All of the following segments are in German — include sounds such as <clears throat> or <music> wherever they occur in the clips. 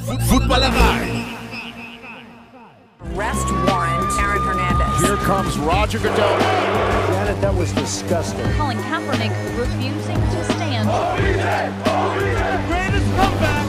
Footballerei. Arrest warrant, Aaron Hernandez. Here comes Roger Goodell. Janet, that was disgusting. Colin Kaepernick refusing to stand. greatest comeback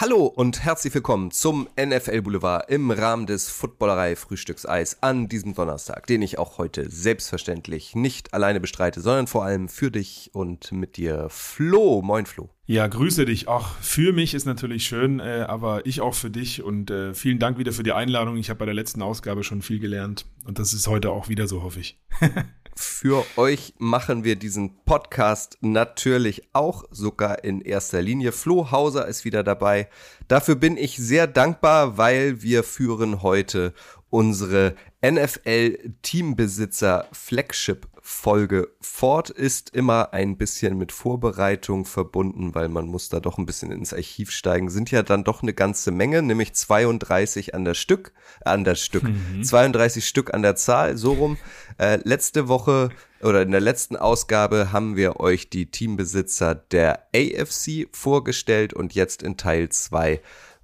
Hallo und herzlich willkommen zum NFL Boulevard im Rahmen des Footballerei Frühstückseis an diesem Donnerstag, den ich auch heute selbstverständlich nicht alleine bestreite, sondern vor allem für dich und mit dir Flo. Moin Flo. Ja, grüße dich. Auch für mich ist natürlich schön, äh, aber ich auch für dich und äh, vielen Dank wieder für die Einladung. Ich habe bei der letzten Ausgabe schon viel gelernt und das ist heute auch wieder so, hoffe ich. <laughs> Für euch machen wir diesen Podcast natürlich auch sogar in erster Linie. Flo Hauser ist wieder dabei. Dafür bin ich sehr dankbar, weil wir führen heute unsere NFL Teambesitzer Flagship Folge fort ist immer ein bisschen mit Vorbereitung verbunden, weil man muss da doch ein bisschen ins Archiv steigen. Sind ja dann doch eine ganze Menge, nämlich 32 an der Stück, äh, an der Stück, mhm. 32 Stück an der Zahl, so rum. Äh, letzte Woche oder in der letzten Ausgabe haben wir euch die Teambesitzer der AFC vorgestellt und jetzt in Teil 2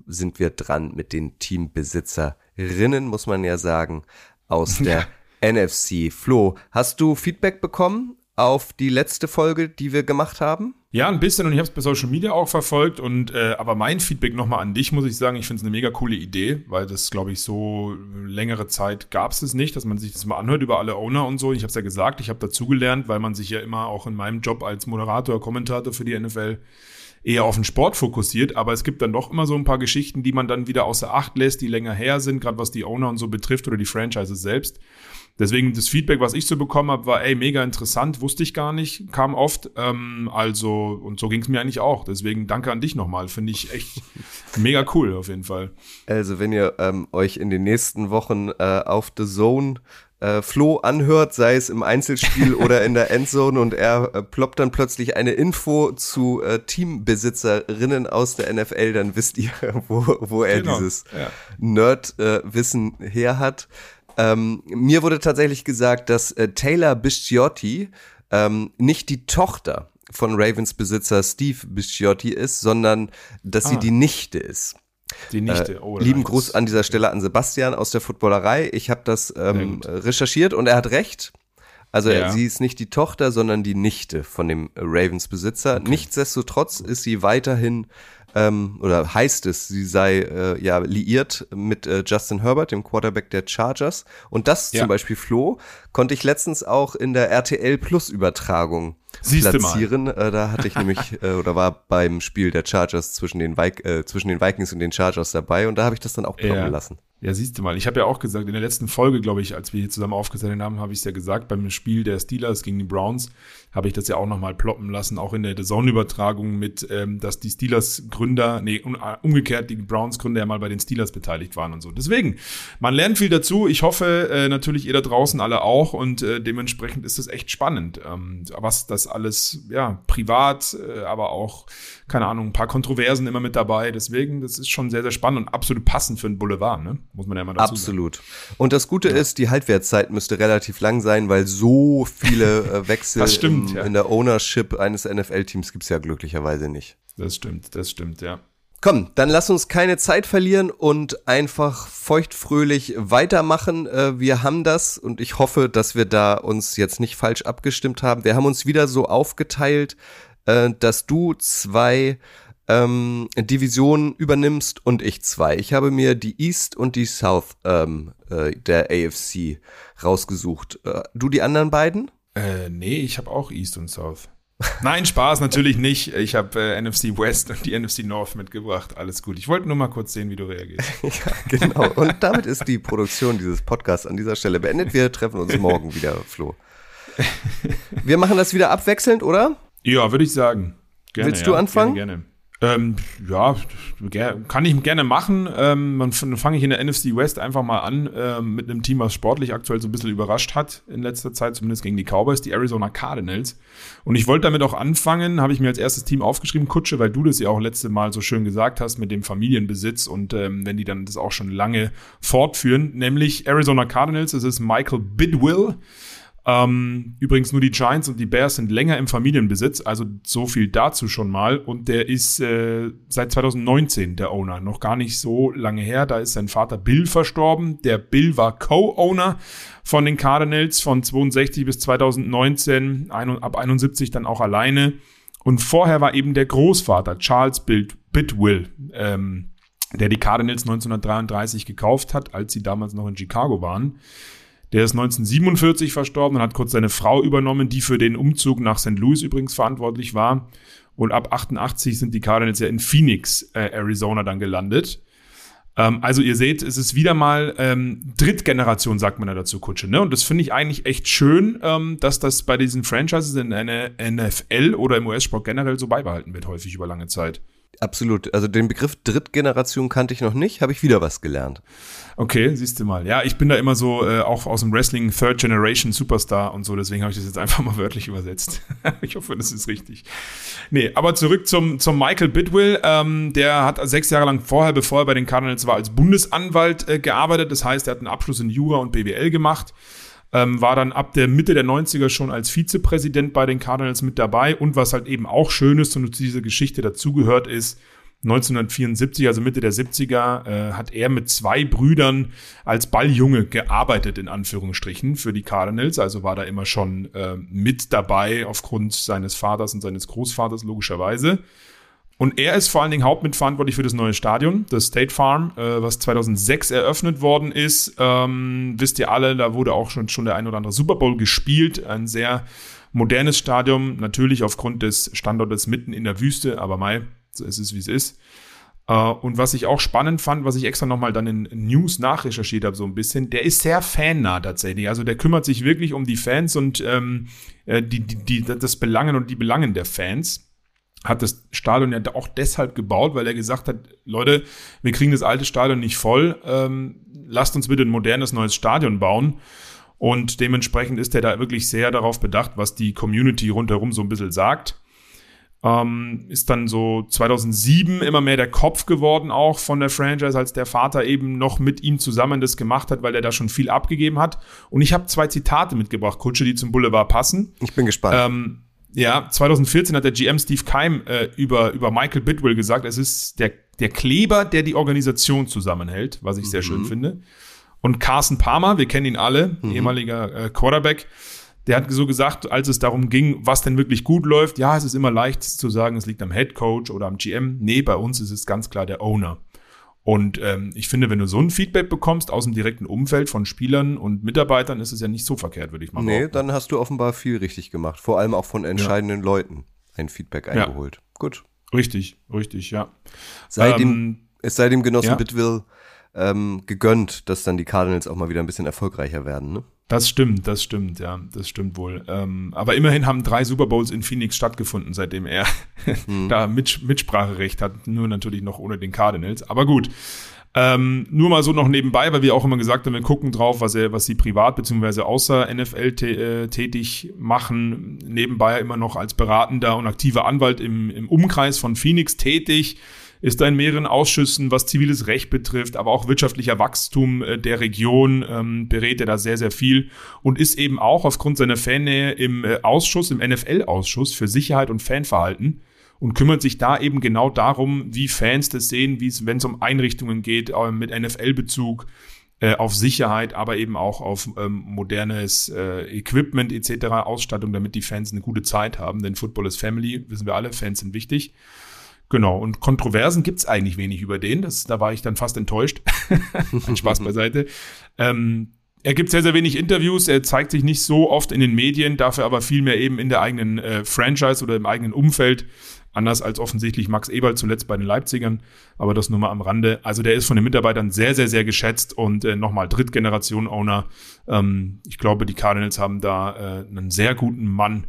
sind wir dran mit den Teambesitzerinnen, muss man ja sagen, aus der NFC. Flo, hast du Feedback bekommen auf die letzte Folge, die wir gemacht haben? Ja, ein bisschen und ich habe es bei Social Media auch verfolgt und äh, aber mein Feedback nochmal an dich muss ich sagen, ich finde es eine mega coole Idee, weil das glaube ich so längere Zeit gab es es nicht, dass man sich das mal anhört über alle Owner und so. Ich habe es ja gesagt, ich habe dazugelernt, weil man sich ja immer auch in meinem Job als Moderator, Kommentator für die NFL eher auf den Sport fokussiert, aber es gibt dann doch immer so ein paar Geschichten, die man dann wieder außer Acht lässt, die länger her sind, gerade was die Owner und so betrifft oder die Franchises selbst. Deswegen das Feedback, was ich so bekommen habe, war, ey, mega interessant, wusste ich gar nicht, kam oft. Ähm, also, und so ging es mir eigentlich auch. Deswegen danke an dich nochmal. Finde ich echt <laughs> mega cool auf jeden Fall. Also, wenn ihr ähm, euch in den nächsten Wochen äh, auf The Zone äh, Flo anhört, sei es im Einzelspiel <laughs> oder in der Endzone und er äh, ploppt dann plötzlich eine Info zu äh, Teambesitzerinnen aus der NFL, dann wisst ihr, <laughs> wo, wo er genau. dieses ja. Nerd-Wissen äh, her hat. Ähm, mir wurde tatsächlich gesagt, dass äh, Taylor Bisciotti ähm, nicht die Tochter von Ravens Besitzer Steve Bisciotti ist, sondern dass ah. sie die Nichte ist. Die Nichte, oh, äh, Lieben Gruß an dieser Stelle an Sebastian aus der Footballerei. Ich habe das ähm, recherchiert und er hat recht. Also ja. sie ist nicht die Tochter, sondern die Nichte von dem Ravens Besitzer. Okay. Nichtsdestotrotz ist sie weiterhin ähm, oder heißt es, sie sei äh, ja liiert mit äh, Justin Herbert, dem Quarterback der Chargers. Und das ja. zum Beispiel, Flo, konnte ich letztens auch in der RTL Plus Übertragung Siehste platzieren. Äh, da hatte ich nämlich <laughs> äh, oder war beim Spiel der Chargers zwischen den, Vi äh, zwischen den Vikings und den Chargers dabei und da habe ich das dann auch ploppen ja. lassen. Ja, siehst du mal. Ich habe ja auch gesagt, in der letzten Folge, glaube ich, als wir hier zusammen aufgezeichnet haben, habe ich es ja gesagt, beim Spiel der Steelers gegen die Browns habe ich das ja auch nochmal ploppen lassen, auch in der Saisonübertragung mit, ähm, dass die Steelers-Gründer, nee, äh, umgekehrt, die Browns-Gründer ja mal bei den Steelers beteiligt waren und so. Deswegen, man lernt viel dazu. Ich hoffe äh, natürlich ihr da draußen alle auch und äh, dementsprechend ist es echt spannend, ähm, was das alles, ja, privat, äh, aber auch, keine Ahnung, ein paar Kontroversen immer mit dabei. Deswegen, das ist schon sehr, sehr spannend und absolut passend für ein Boulevard, ne? Muss man ja mal dazu Absolut. Sagen. Und das Gute ja. ist, die Halbwertszeit müsste relativ lang sein, weil so viele äh, <laughs> Wechsel ja. in der Ownership eines NFL-Teams gibt es ja glücklicherweise nicht. Das stimmt, das stimmt, ja. Komm, dann lass uns keine Zeit verlieren und einfach feuchtfröhlich weitermachen. Äh, wir haben das und ich hoffe, dass wir da uns jetzt nicht falsch abgestimmt haben. Wir haben uns wieder so aufgeteilt, äh, dass du zwei ähm, Divisionen übernimmst und ich zwei. Ich habe mir die East und die South ähm, äh, der AFC rausgesucht. Du die anderen beiden? Äh, nee, ich habe auch East und South. Nein, Spaß natürlich nicht. Ich habe äh, NFC West und die NFC North mitgebracht. Alles gut. Ich wollte nur mal kurz sehen, wie du reagierst. <laughs> ja, genau. Und damit ist die Produktion dieses Podcasts an dieser Stelle beendet. Wir treffen uns morgen wieder, Flo. Wir machen das wieder abwechselnd, oder? Ja, würde ich sagen. Gerne, Willst du ja. anfangen? Gerne, gerne. Ähm, ja, kann ich gerne machen. Ähm, dann fange ich in der NFC West einfach mal an ähm, mit einem Team, was sportlich aktuell so ein bisschen überrascht hat in letzter Zeit, zumindest gegen die Cowboys, die Arizona Cardinals. Und ich wollte damit auch anfangen, habe ich mir als erstes Team aufgeschrieben, Kutsche, weil du das ja auch letzte Mal so schön gesagt hast mit dem Familienbesitz und ähm, wenn die dann das auch schon lange fortführen, nämlich Arizona Cardinals, es ist Michael Bidwill Ähm, übrigens nur die Giants und die Bears sind länger im Familienbesitz, also so viel dazu schon mal. Und der ist äh, seit 2019 der Owner, noch gar nicht so lange her. Da ist sein Vater Bill verstorben. Der Bill war Co-Owner von den Cardinals von 62 bis 2019, ein, ab 71 dann auch alleine. Und vorher war eben der Großvater Charles Bill Bidwill, ähm, der die Cardinals 1933 gekauft hat, als sie damals noch in Chicago waren. Der ist 1947 verstorben und hat kurz seine Frau übernommen, die für den Umzug nach St. Louis übrigens verantwortlich war. Und ab 88 sind die Cardinals ja in Phoenix, äh, Arizona dann gelandet. Ähm, also ihr seht, es ist wieder mal ähm, Drittgeneration, sagt man ja dazu, Kutsche. Ne? Und das finde ich eigentlich echt schön, ähm, dass das bei diesen Franchises in der NFL oder im US-Sport generell so beibehalten wird, häufig über lange Zeit. Absolut. Also den Begriff Drittgeneration kannte ich noch nicht, habe ich wieder was gelernt. Okay, siehst du mal. Ja, ich bin da immer so äh, auch aus dem Wrestling Third Generation Superstar und so, deswegen habe ich das jetzt einfach mal <laughs> wörtlich übersetzt. <laughs> ich hoffe, das ist richtig. Nee, aber zurück zum, zum Michael Bidwill. Ähm, der hat sechs Jahre lang vorher, bevor er bei den Cardinals war, als Bundesanwalt äh, gearbeitet. Das heißt, er hat einen Abschluss in Jura und BWL gemacht ähm, war dann ab der Mitte der 90er schon als Vizepräsident bei den Cardinals mit dabei. Und was halt eben auch schön ist und zu dieser Geschichte dazugehört ist, 1974, also Mitte der 70er, äh, hat er mit zwei Brüdern als Balljunge gearbeitet, in Anführungsstrichen, für die Cardinals. Also war da immer schon äh, mit dabei aufgrund seines Vaters und seines Großvaters, logischerweise. Und er ist vor allen Dingen hauptmitverantwortlich für das neue Stadion, das State Farm, äh, was 2006 eröffnet worden ist. Ähm, wisst ihr alle, da wurde auch schon, schon der ein oder andere Super Bowl gespielt. Ein sehr modernes Stadion, natürlich aufgrund des Standortes mitten in der Wüste, aber mal, so ist es, wie es ist. Äh, und was ich auch spannend fand, was ich extra nochmal dann in News nachrecherchiert habe, so ein bisschen, der ist sehr fannah tatsächlich. Also der kümmert sich wirklich um die Fans und ähm, äh, die, die, die, das Belangen und die Belangen der Fans hat das Stadion ja auch deshalb gebaut, weil er gesagt hat, Leute, wir kriegen das alte Stadion nicht voll, ähm, lasst uns bitte ein modernes neues Stadion bauen. Und dementsprechend ist er da wirklich sehr darauf bedacht, was die Community rundherum so ein bisschen sagt. Ähm, ist dann so 2007 immer mehr der Kopf geworden auch von der Franchise, als der Vater eben noch mit ihm zusammen das gemacht hat, weil er da schon viel abgegeben hat. Und ich habe zwei Zitate mitgebracht, Kutsche, die zum Boulevard passen. Ich bin gespannt. Ähm, ja, 2014 hat der GM Steve Keim äh, über, über Michael Bidwell gesagt, es ist der, der Kleber, der die Organisation zusammenhält, was ich sehr schön mhm. finde. Und Carson Palmer, wir kennen ihn alle, mhm. ehemaliger äh, Quarterback, der hat so gesagt, als es darum ging, was denn wirklich gut läuft, ja, es ist immer leicht zu sagen, es liegt am Head Coach oder am GM. Nee, bei uns ist es ganz klar der Owner. Und ähm, ich finde, wenn du so ein Feedback bekommst aus dem direkten Umfeld von Spielern und Mitarbeitern, ist es ja nicht so verkehrt, würde ich mal sagen. Nee, dann hast du offenbar viel richtig gemacht. Vor allem auch von entscheidenden ja. Leuten ein Feedback eingeholt. Ja. Gut. Richtig, richtig, ja. Sei ähm, dem, es sei dem Genossen ja. Bitwill ähm, gegönnt, dass dann die Cardinals auch mal wieder ein bisschen erfolgreicher werden, ne? Das stimmt, das stimmt, ja, das stimmt wohl. Ähm, aber immerhin haben drei Super Bowls in Phoenix stattgefunden, seitdem er hm. <laughs> da Mit Mitspracherecht hat. Nur natürlich noch ohne den Cardinals. Aber gut. Ähm, nur mal so noch nebenbei, weil wir auch immer gesagt haben, wir gucken drauf, was er, was sie privat beziehungsweise außer NFL äh, tätig machen. Nebenbei immer noch als beratender und aktiver Anwalt im, im Umkreis von Phoenix tätig ist da in mehreren Ausschüssen, was ziviles Recht betrifft, aber auch wirtschaftlicher Wachstum äh, der Region, ähm, berät er da sehr, sehr viel und ist eben auch aufgrund seiner Fannähe im äh, Ausschuss, im NFL-Ausschuss für Sicherheit und Fanverhalten und kümmert sich da eben genau darum, wie Fans das sehen, wie es, wenn es um Einrichtungen geht, äh, mit NFL-Bezug, äh, auf Sicherheit, aber eben auch auf ähm, modernes äh, Equipment etc., Ausstattung, damit die Fans eine gute Zeit haben. Denn Football ist Family, wissen wir alle, Fans sind wichtig. Genau, und Kontroversen gibt's eigentlich wenig über den. Das, da war ich dann fast enttäuscht. <laughs> Spaß beiseite. Ähm, er gibt sehr, sehr wenig Interviews, er zeigt sich nicht so oft in den Medien, dafür aber viel mehr eben in der eigenen äh, Franchise oder im eigenen Umfeld. Anders als offensichtlich Max Eberl zuletzt bei den Leipzigern, aber das nur mal am Rande. Also der ist von den Mitarbeitern sehr, sehr, sehr geschätzt und äh, nochmal Drittgeneration-Owner. Ähm, ich glaube, die Cardinals haben da äh, einen sehr guten Mann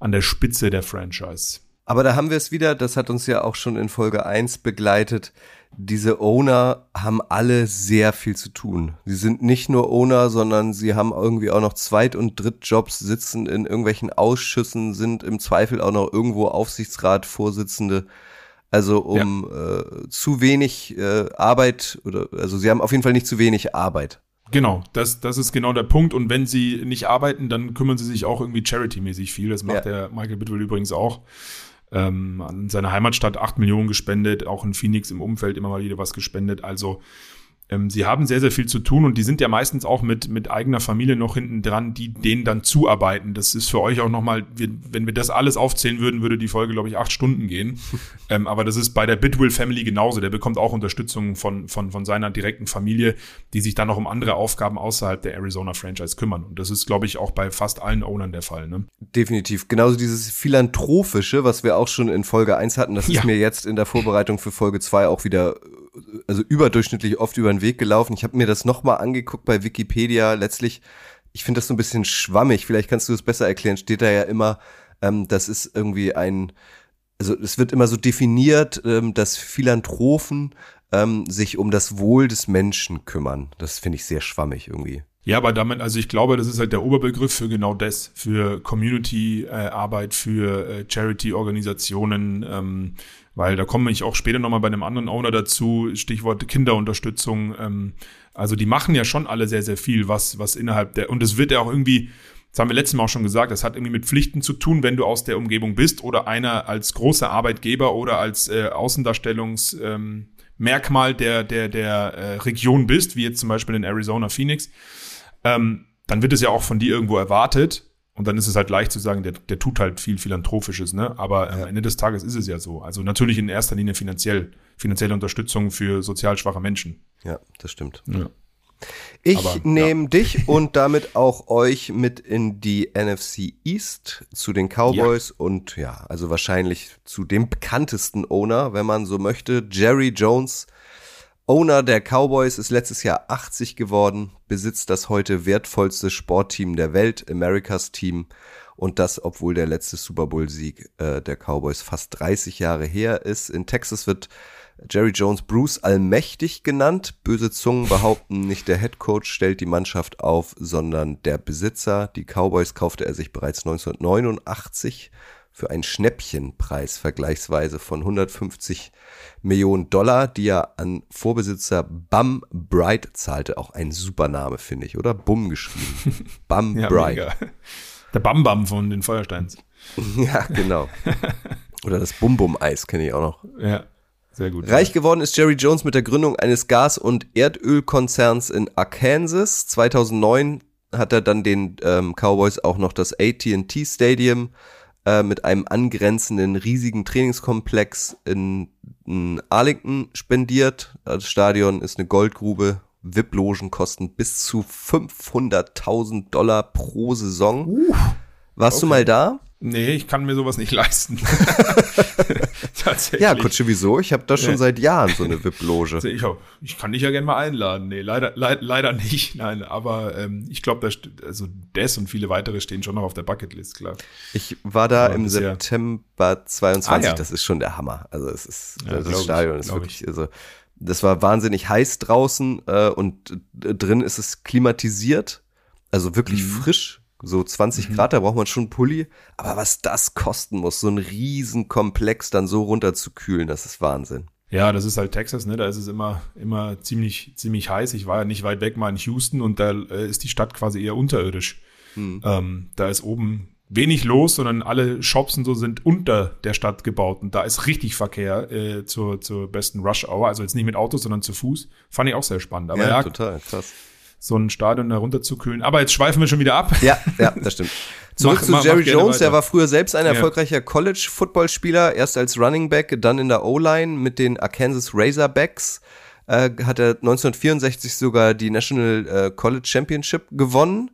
an der Spitze der Franchise. Aber da haben wir es wieder, das hat uns ja auch schon in Folge 1 begleitet. Diese Owner haben alle sehr viel zu tun. Sie sind nicht nur Owner, sondern sie haben irgendwie auch noch Zweit- und Drittjobs, sitzen in irgendwelchen Ausschüssen, sind im Zweifel auch noch irgendwo Aufsichtsratvorsitzende. Also um ja. äh, zu wenig äh, Arbeit oder also sie haben auf jeden Fall nicht zu wenig Arbeit Genau, das, das ist genau der Punkt. Und wenn sie nicht arbeiten, dann kümmern sie sich auch irgendwie charity-mäßig viel. Das macht Ja. der Michael Bidwell übrigens auch. Ähm, an seiner Heimatstadt 8 Millionen gespendet, auch in Phoenix im Umfeld immer mal wieder was gespendet. Also ähm, sie haben sehr, sehr viel zu tun und die sind ja meistens auch mit, mit eigener Familie noch hinten dran, die denen dann zuarbeiten. Das ist für euch auch nochmal, wenn wir das alles aufzählen würden, würde die Folge, glaube ich, acht Stunden gehen. <laughs> ähm, aber das ist bei der Bidwill Family genauso. Der bekommt auch Unterstützung von, von, von seiner direkten Familie, die sich dann noch um andere Aufgaben außerhalb der Arizona Franchise kümmern. Und das ist, glaube ich, auch bei fast allen Ownern der Fall. Ne? Definitiv. Genauso dieses Philanthropische, was wir auch schon in Folge 1 hatten, das Ja. ist mir jetzt in der Vorbereitung für Folge 2 auch wieder also überdurchschnittlich oft über den Weg gelaufen. Ich habe mir das nochmal angeguckt bei Wikipedia. Letztlich, ich finde das so ein bisschen schwammig. Vielleicht kannst du es besser erklären. Steht da ja immer, ähm, das ist irgendwie ein, also es wird immer so definiert, ähm, dass Philanthropen ähm, sich um das Wohl des Menschen kümmern. Das finde ich sehr schwammig irgendwie. Ja, aber damit, also ich glaube, das ist halt der Oberbegriff für genau das, für Community-Arbeit, für äh, Charity-Organisationen, ähm, weil da komme ich auch später nochmal bei einem anderen Owner dazu, Stichwort Kinderunterstützung. Ähm, also die machen ja schon alle sehr, sehr viel, was, was innerhalb der, und es wird ja auch irgendwie, das haben wir letztes Mal auch schon gesagt, das hat irgendwie mit Pflichten zu tun, wenn du aus der Umgebung bist oder einer als großer Arbeitgeber oder als äh, Außendarstellungs, ähm, der, der, der äh, Region bist, wie jetzt zum Beispiel in Arizona, Phoenix ähm, dann wird es ja auch von dir irgendwo erwartet. Und dann ist es halt leicht zu sagen, der, der tut halt viel Philanthropisches, ne? Aber am Ende des Tages ist es ja so. Also natürlich in erster Linie finanziell, finanzielle Unterstützung für sozial schwache Menschen. Ja, das stimmt. Ja. Ich Aber, nehme dich und damit auch euch mit in die NFC East zu den Cowboys und ja, also wahrscheinlich zu dem bekanntesten Owner, wenn man so möchte, Jerry Jones. Owner der Cowboys ist letztes Jahr 80 geworden, besitzt das heute wertvollste Sportteam der Welt, Americas Team. Und das, obwohl der letzte Super Bowl-Sieg äh, der Cowboys fast 30 Jahre her ist. In Texas wird Jerry Jones Bruce allmächtig genannt. Böse Zungen behaupten, nicht der Head Coach stellt die Mannschaft auf, sondern der Besitzer. Die Cowboys kaufte er sich bereits 1989 für einen Schnäppchenpreis vergleichsweise von 150 Millionen Dollar, die er an Vorbesitzer Bum Bright zahlte. Auch ein super Name, finde ich, oder? Bum geschrieben. <laughs> Bum Ja, Bright. mega. Der Bam Bam von den Feuersteins. <laughs> Ja, genau. Oder das Bum Bum Eis kenne ich auch noch. Ja, sehr gut. Reich geworden ist Jerry Jones mit der Gründung eines Gas- und Erdölkonzerns in Arkansas. 2009 hat er dann den ähm, Cowboys auch noch das AT&T Stadium äh, mit einem angrenzenden riesigen Trainingskomplex in, in Arlington spendiert. Das Stadion ist eine Goldgrube. VIP-Logen kosten bis zu 500.000 Dollar pro Saison. Warst du mal da? Nee, ich kann mir sowas nicht <laughs> leisten. <laughs> Tatsächlich. Ja, Kutsche, wieso? Ich habe da schon Ja. seit Jahren so eine VIP-Loge. <laughs> Ich, ich kann dich ja gerne mal einladen. Nee, leider, leid, leider nicht. Nein, aber ähm, ich glaube, also das und viele weitere stehen schon noch auf der Bucketlist, klar. Ich war da Aber im bisher- September 22, Ah, ja. das ist schon der Hammer. Also es ist Ja, das ich, Stadion ist wirklich also das war wahnsinnig heiß draußen äh, und äh, drin ist es klimatisiert, also wirklich Mhm. frisch, so 20 Grad, da braucht man schon einen Pulli, aber was das kosten muss, so ein riesen Komplex dann so runterzukühlen, das ist Wahnsinn. Ja, das ist halt Texas, ne? Da ist es immer, immer ziemlich, ziemlich heiß. Ich war ja nicht weit weg mal in Houston und da äh, ist die Stadt quasi eher unterirdisch. Ähm, da ist oben wenig los, sondern alle Shops und so sind unter der Stadt gebaut und da ist richtig Verkehr äh, zur, zur besten Rush Hour. Also jetzt nicht mit Autos, sondern zu Fuß. Fand ich auch sehr spannend. Aber ja, total krass. So ein Stadion da runterzukühlen. Aber jetzt schweifen wir schon wieder ab. Ja, ja, das stimmt. <laughs> Zurück Mach- zu mach- Jerry mach Jones, der war früher selbst ein Ja. erfolgreicher College-Footballspieler, erst als Running Back, dann in der O-Line mit den Arkansas Razorbacks. Äh, hat er 1964 sogar die National äh, College Championship gewonnen.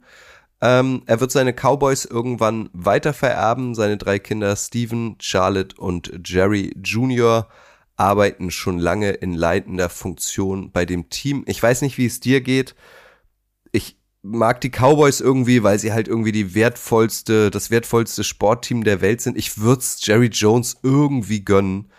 Ähm, er wird seine Cowboys irgendwann weitervererben. Seine drei Kinder Steven, Charlotte und Jerry Jr. arbeiten schon lange in leitender Funktion bei dem Team. Ich weiß nicht, wie es dir geht mag die Cowboys irgendwie, weil sie halt irgendwie die wertvollste, das wertvollste Sportteam der Welt sind. Ich würde Jerry Jones irgendwie gönnen,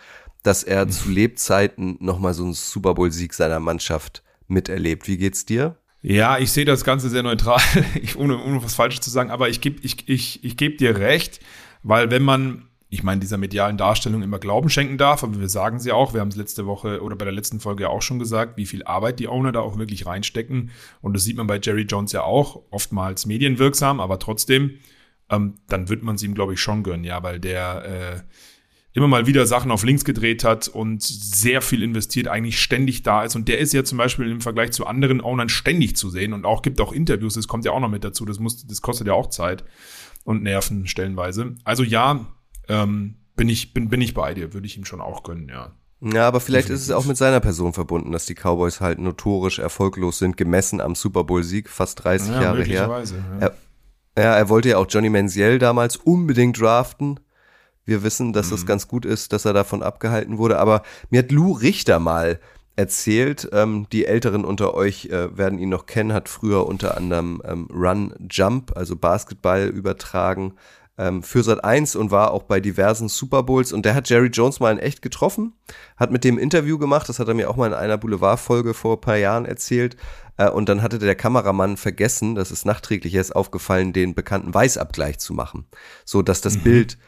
dass er zu Lebzeiten nochmal so einen Super Bowl-Sieg seiner Mannschaft miterlebt. Wie geht's dir? Ja, ich sehe das Ganze sehr neutral, <laughs> ich, ohne, ohne was Falsches zu sagen, aber ich gebe ich, ich, ich geb dir recht, weil wenn man ich meine, dieser medialen Darstellung immer Glauben schenken darf, aber wir sagen sie auch, wir haben es letzte Woche oder bei der letzten Folge auch schon gesagt, wie viel Arbeit die Owner da auch wirklich reinstecken. Und das sieht man bei Jerry Jones ja auch, oftmals medienwirksam, aber trotzdem, ähm, dann wird man es ihm, glaube ich, schon gönnen, ja, weil der äh, immer mal wieder Sachen auf links gedreht hat und sehr viel investiert, eigentlich ständig da ist. Und der ist ja zum Beispiel im Vergleich zu anderen Ownern ständig zu sehen und auch gibt auch Interviews, das kommt ja auch noch mit dazu, das muss, das kostet ja auch Zeit und Nerven stellenweise. Also ja, ähm, bin ich, bin, bin ich bei dir, würde ich ihm schon auch gönnen, ja. Ja, aber vielleicht ist es auch mit seiner Person verbunden, dass die Cowboys halt notorisch erfolglos sind, gemessen am Super Bowl-Sieg, fast 30 ja, Jahre her. Ja. Er, ja, er wollte ja auch Johnny Manziel damals unbedingt draften. Wir wissen, dass mhm. das ganz gut ist, dass er davon abgehalten wurde. Aber mir hat Lou Richter mal erzählt, ähm, die Älteren unter euch äh, werden ihn noch kennen, hat früher unter anderem ähm, Run Jump, also Basketball übertragen für Sat 1 und war auch bei diversen Super Bowls und der hat Jerry Jones mal in echt getroffen, hat mit dem Interview gemacht, das hat er mir auch mal in einer Boulevard-Folge vor ein paar Jahren erzählt äh, und dann hatte der Kameramann vergessen, das ist nachträglich erst aufgefallen, den bekannten Weißabgleich zu machen, so dass das mhm. Bild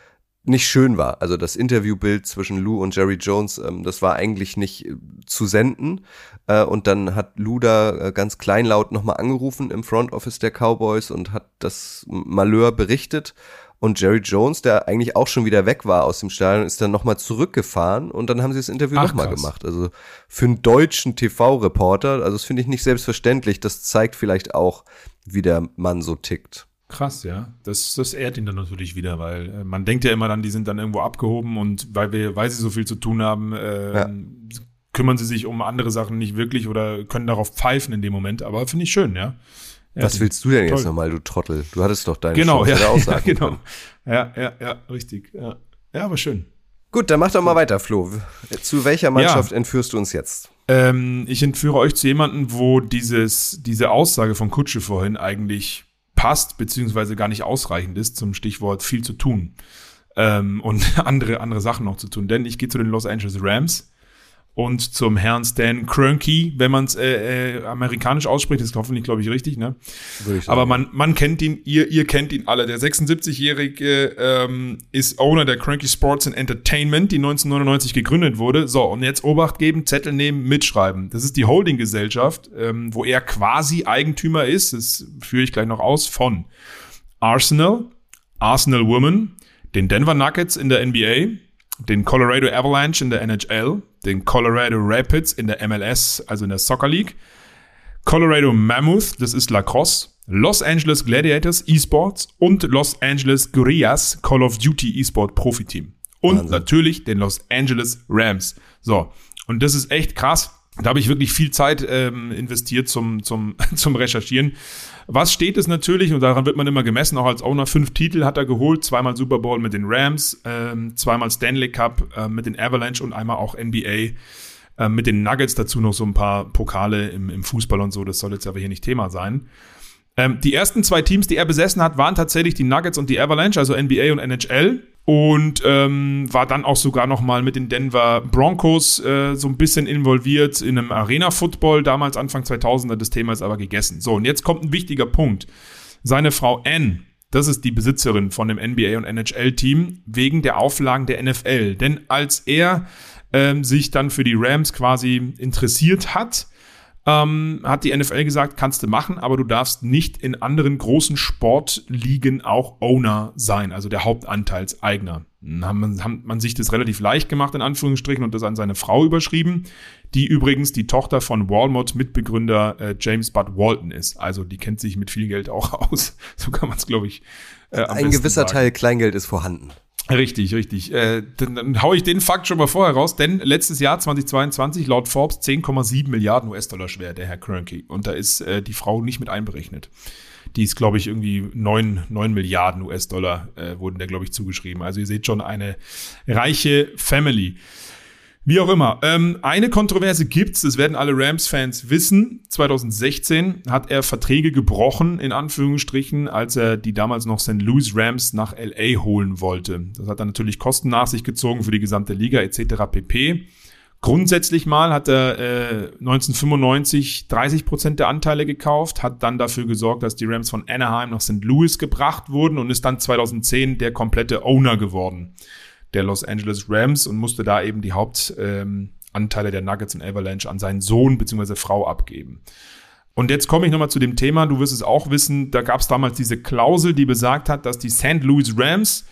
nicht schön war. Also das Interviewbild zwischen Lou und Jerry Jones, ähm, das war eigentlich nicht äh, zu senden. Äh, und dann hat Lou da äh, ganz kleinlaut nochmal angerufen im Front Office der Cowboys und hat das Malheur berichtet. Und Jerry Jones, der eigentlich auch schon wieder weg war aus dem Stadion, ist dann nochmal zurückgefahren und dann haben sie das Interview nochmal gemacht. Also für einen deutschen TV-Reporter, also das finde ich nicht selbstverständlich. Das zeigt vielleicht auch, wie der Mann so tickt. Krass, ja. Das, das ehrt ihn dann natürlich wieder, weil äh, man denkt ja immer dann, die sind dann irgendwo abgehoben und weil wir, weil sie so viel zu tun haben, äh, ja. kümmern sie sich um andere Sachen nicht wirklich oder können darauf pfeifen in dem Moment. Aber finde ich schön, ja. Was willst du denn jetzt nochmal, du Trottel? Du hattest doch deine genau, Chance, ja, <laughs> ja, genau. Ja, ja, ja, richtig. Ja. ja, aber schön. Gut, dann mach doch mal weiter, Flo. Zu welcher Mannschaft ja. entführst du uns jetzt? Ähm, ich entführe euch zu jemandem, wo dieses, diese Aussage von Kutsche vorhin eigentlich passt, beziehungsweise gar nicht ausreichend ist, zum Stichwort viel zu tun. Ähm, und <laughs> andere, andere Sachen noch zu tun. Denn ich gehe zu den Los Angeles Rams und zum Herrn Stan Kroenke, wenn man es äh, äh, amerikanisch ausspricht, ist hoffentlich, glaube ich, richtig, ne? Ich Aber man, man kennt ihn, ihr, ihr kennt ihn alle. Der 76-Jährige ähm, ist Owner der Kroenke Sports and Entertainment, die 1999 gegründet wurde. So, und jetzt Obacht geben, Zettel nehmen, mitschreiben. Das ist die Holding-Gesellschaft, ähm, wo er quasi Eigentümer ist, das führe ich gleich noch aus, von Arsenal, Arsenal Women, den Denver Nuggets in der NBA, den Colorado Avalanche in der NHL, den Colorado Rapids in der MLS, also in der Soccer League, Colorado Mammoth, das ist Lacrosse, Los Angeles Gladiators Esports und Los Angeles Guerrillas Call of Duty Esport Profiteam. Und Wahnsinn. natürlich den Los Angeles Rams. So, und das ist echt krass. Da habe ich wirklich viel Zeit ähm, investiert zum, zum, <laughs> zum Recherchieren. Was steht es natürlich, und daran wird man immer gemessen, auch als Owner, fünf Titel hat er geholt, zweimal Super Bowl mit den Rams, ähm, zweimal Stanley Cup äh, mit den Avalanche und einmal auch NBA äh, mit den Nuggets, dazu noch so ein paar Pokale im, im Fußball und so, das soll jetzt aber hier nicht Thema sein. Ähm, die ersten zwei Teams, die er besessen hat, waren tatsächlich die Nuggets und die Avalanche, also NBA und NHL und ähm, war dann auch sogar noch mal mit den Denver Broncos äh, so ein bisschen involviert in einem Arena-Football, damals Anfang 2000er, das Thema ist aber gegessen. So, und jetzt kommt ein wichtiger Punkt. Seine Frau Ann, das ist die Besitzerin von dem NBA und NHL-Team, wegen der Auflagen der NFL. Denn als er ähm, sich dann für die Rams quasi interessiert hat, ähm, hat die NFL gesagt, kannst du machen, aber du darfst nicht in anderen großen Sportligen auch Owner sein, also der Hauptanteilseigner. Dann haben man, haben man sich das relativ leicht gemacht, in Anführungsstrichen, und das an seine Frau überschrieben, die übrigens die Tochter von Walmart-Mitbegründer äh, James Bud Walton ist. Also die kennt sich mit viel Geld auch <laughs> aus. So kann man es, glaube ich. Äh, Ein gewisser sagen. Teil Kleingeld ist vorhanden. Richtig, richtig. Äh, dann, dann hau ich den Fakt schon mal vorher raus, denn letztes Jahr 2022 laut Forbes 10,7 Milliarden US-Dollar schwer, der Herr Kroenke. Und da ist äh, die Frau nicht mit einberechnet. Die ist, glaube ich, irgendwie 9, 9 Milliarden US-Dollar äh, wurden der, glaube ich, zugeschrieben. Also ihr seht schon eine reiche Family. Wie auch immer. Ähm, eine Kontroverse gibt's, das werden alle Rams-Fans wissen. 2016 hat er Verträge gebrochen, in Anführungsstrichen, als er die damals noch St. Louis Rams nach LA holen wollte. Das hat dann natürlich Kosten nach sich gezogen für die gesamte Liga etc. pp. Grundsätzlich mal hat er äh, 1995 30 Prozent der Anteile gekauft, hat dann dafür gesorgt, dass die Rams von Anaheim nach St. Louis gebracht wurden und ist dann 2010 der komplette Owner geworden. Der Los Angeles Rams und musste da eben die Hauptanteile ähm, der Nuggets und Avalanche an seinen Sohn bzw. Frau abgeben. Und jetzt komme ich nochmal zu dem Thema, du wirst es auch wissen, da gab es damals diese Klausel, die besagt hat, dass die St. Louis Rams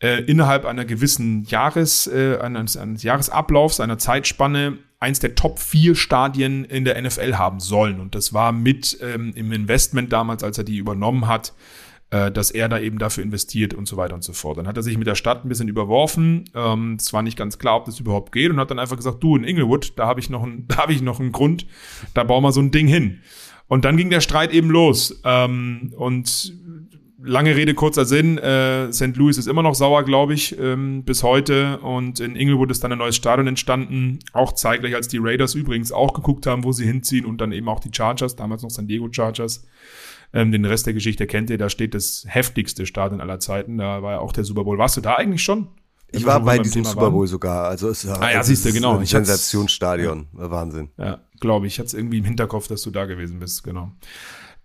äh, innerhalb einer gewissen Jahres, äh, eines, eines Jahresablaufs, einer Zeitspanne, eins der Top 4 Stadien in der NFL haben sollen. Und das war mit ähm, im Investment damals, als er die übernommen hat, dass er da eben dafür investiert und so weiter und so fort. Dann hat er sich mit der Stadt ein bisschen überworfen. Ähm, es war nicht ganz klar, ob das überhaupt geht und hat dann einfach gesagt, du in Inglewood, da habe ich noch ein, <laughs> da habe ich noch einen Grund, da bauen wir so ein Ding hin. Und dann ging der Streit eben los. Ähm, und lange Rede, kurzer Sinn. Äh, St. Louis ist immer noch sauer, glaube ich, ähm, bis heute. Und in Inglewood ist dann ein neues Stadion entstanden. Auch zeitgleich, als die Raiders übrigens auch geguckt haben, wo sie hinziehen. Und dann eben auch die Chargers, damals noch San Diego Chargers. Ähm, den Rest der Geschichte kennt ihr, da steht das heftigste Stadion aller Zeiten. Da war ja auch der Super Bowl. Warst du da eigentlich schon? Ich war bei diesem Super Bowl waren? sogar. Also es ah, ja, siehst du, genau. ein Sensationsstadion. Ja. Wahnsinn. Ja, glaube ich. Ich hatte es irgendwie im Hinterkopf, dass du da gewesen bist, genau.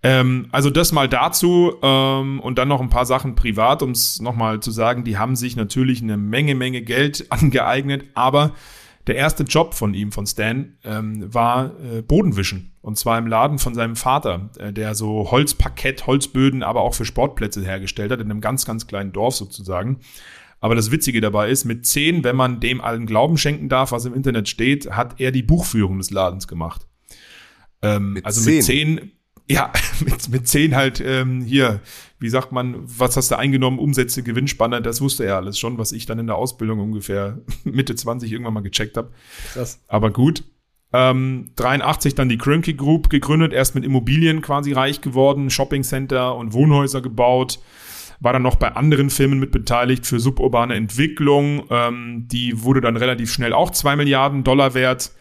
Ähm, also das mal dazu ähm, und dann noch ein paar Sachen privat, um es nochmal zu sagen, die haben sich natürlich eine Menge, Menge Geld <laughs> angeeignet, aber der erste Job von ihm, von Stan, ähm, war äh, Bodenwischen. Und zwar im Laden von seinem Vater, äh, der so Holzparkett, Holzböden, aber auch für Sportplätze hergestellt hat, in einem ganz, ganz kleinen Dorf sozusagen. Aber das Witzige dabei ist, mit zehn, wenn man dem allen Glauben schenken darf, was im Internet steht, hat er die Buchführung des Ladens gemacht. Ähm, mit also zehn. mit zehn, ja, <laughs> mit, mit zehn halt ähm, hier, wie sagt man, was hast du eingenommen, Umsätze, Gewinnspanne, das wusste er alles schon, was ich dann in der Ausbildung ungefähr <laughs> Mitte 20 irgendwann mal gecheckt habe. Krass. Aber gut. Ähm, 83 dann die Krönke Group gegründet, erst mit Immobilien quasi reich geworden, Shoppingcenter und Wohnhäuser gebaut. War dann noch bei anderen Firmen mit beteiligt für suburbane Entwicklung. Ähm, die wurde dann relativ schnell auch zwei Milliarden Dollar wert.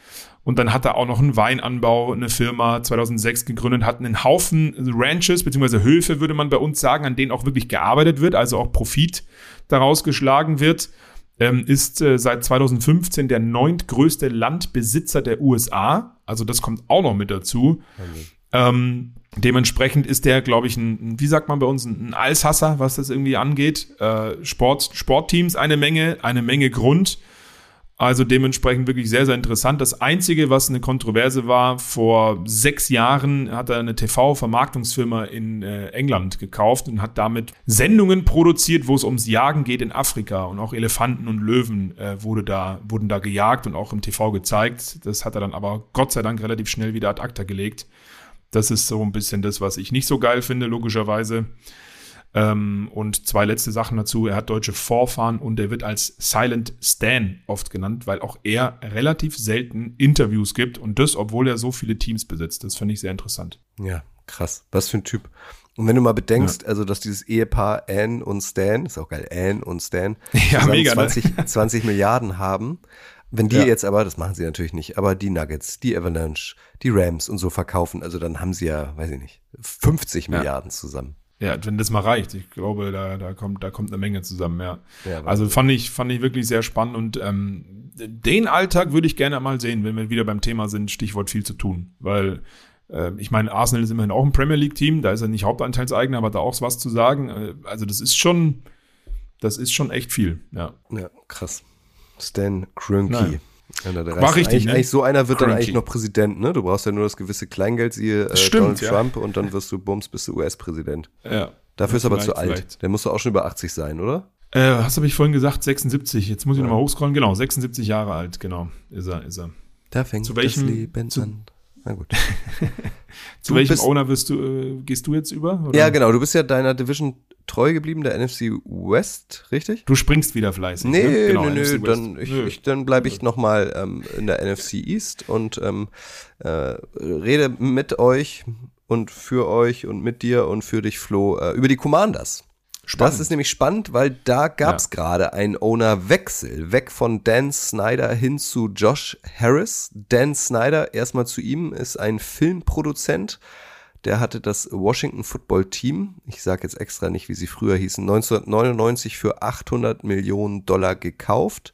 Und dann hat er auch noch einen Weinanbau, eine Firma 2006 gegründet, hat einen Haufen Ranches, beziehungsweise Höfe, würde man bei uns sagen, an denen auch wirklich gearbeitet wird, also auch Profit daraus geschlagen wird. Ähm, ist äh, seit 2015 der neuntgrößte Landbesitzer der USA. Also das kommt auch noch mit dazu. Ähm, dementsprechend ist der, glaube ich, ein, wie sagt man bei uns, ein Allshasser, was das irgendwie angeht. Äh, Sport, Sportteams eine Menge, eine Menge Grund. Also dementsprechend wirklich sehr, sehr interessant. Das Einzige, was eine Kontroverse war, vor sechs Jahren hat er eine TV-Vermarktungsfirma in äh, England gekauft und hat damit Sendungen produziert, wo es ums Jagen geht in Afrika. Und auch Elefanten und Löwen äh, wurde da, wurden da gejagt und auch im TV gezeigt. Das hat er dann aber Gott sei Dank relativ schnell wieder ad acta gelegt. Das ist so ein bisschen das, was ich nicht so geil finde, logischerweise. Ähm, und zwei letzte Sachen dazu. Er hat deutsche Vorfahren und er wird als Silent Stan oft genannt, weil auch er relativ selten Interviews gibt und das, obwohl er so viele Teams besitzt. Das finde ich sehr interessant. Ja, krass. Was für ein Typ. Und wenn du mal bedenkst, ja. also dass dieses Ehepaar Anne und Stan, ist auch geil, Anne und Stan, <laughs> ja, mega, 20, ne? 20 <laughs> Milliarden haben. Wenn die ja. jetzt aber, das machen sie natürlich nicht, aber die Nuggets, die Avalanche, die Rams und so verkaufen, also dann haben sie ja, weiß ich nicht, 50 ja. Milliarden zusammen. Ja, wenn das mal reicht. Ich glaube, da, da, kommt, da kommt eine Menge zusammen, ja. ja also fand ich, fand ich wirklich sehr spannend und ähm, den Alltag würde ich gerne mal sehen, wenn wir wieder beim Thema sind, Stichwort viel zu tun. Weil äh, ich meine, Arsenal ist immerhin auch ein Premier League-Team, da ist er nicht Hauptanteilseigner, aber da auch was zu sagen. Äh, also das ist schon, das ist schon echt viel, ja. Ja, krass. Stan Kroenke. Ja, War richtig. Eigentlich, ne? eigentlich so einer wird Crunchy. dann eigentlich noch Präsident, ne? Du brauchst ja nur das gewisse Kleingeld, siehe äh, Stimmt, Donald ja. Trump und dann wirst du Bums, bist du US-Präsident. Ja. Dafür ist aber zu alt. Vielleicht. Der muss doch auch schon über 80 sein, oder? Äh, hast du mich vorhin gesagt, 76. Jetzt muss ich ja. nochmal hochscrollen. Genau, 76 Jahre alt, genau. Ist er, ist er. Da fängt zu welchem, das Leben zu, an. Na gut. <laughs> zu welchem Owner wirst du, äh, gehst du jetzt über? Oder? Ja, genau. Du bist ja deiner Division treu geblieben, der NFC West, richtig? Du springst wieder fleißig. Nee, ne? genau, nö, nö, dann, ich, ich, dann bleibe ich nochmal ähm, in der NFC East und ähm, äh, rede mit euch und für euch und mit dir und für dich, Flo, äh, über die Commanders. Spannend. Das ist nämlich spannend, weil da gab es ja. gerade einen Ownerwechsel. Weg von Dan Snyder hin zu Josh Harris. Dan Snyder, erstmal zu ihm, ist ein Filmproduzent. Der hatte das Washington Football Team, ich sage jetzt extra nicht, wie sie früher hießen, 1999 für 800 Millionen Dollar gekauft.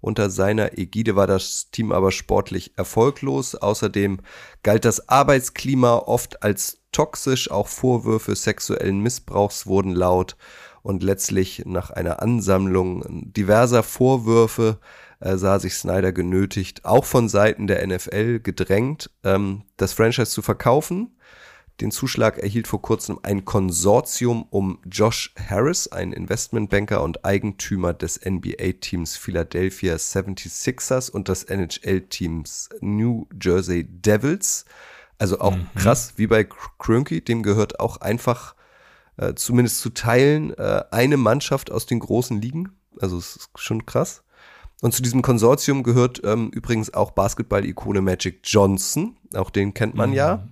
Unter seiner Ägide war das Team aber sportlich erfolglos. Außerdem galt das Arbeitsklima oft als toxisch, auch Vorwürfe sexuellen Missbrauchs wurden laut. Und letztlich nach einer Ansammlung diverser Vorwürfe äh, sah sich Snyder genötigt, auch von Seiten der NFL gedrängt, ähm, das Franchise zu verkaufen. Den Zuschlag erhielt vor kurzem ein Konsortium um Josh Harris, ein Investmentbanker und Eigentümer des NBA-Teams Philadelphia 76ers und des NHL-Teams New Jersey Devils. Also auch mhm. krass, wie bei Krönke, dem gehört auch einfach äh, zumindest zu Teilen äh, eine Mannschaft aus den großen Ligen. Also es ist schon krass. Und zu diesem Konsortium gehört ähm, übrigens auch Basketball-Ikone Magic Johnson. Auch den kennt man mhm. ja.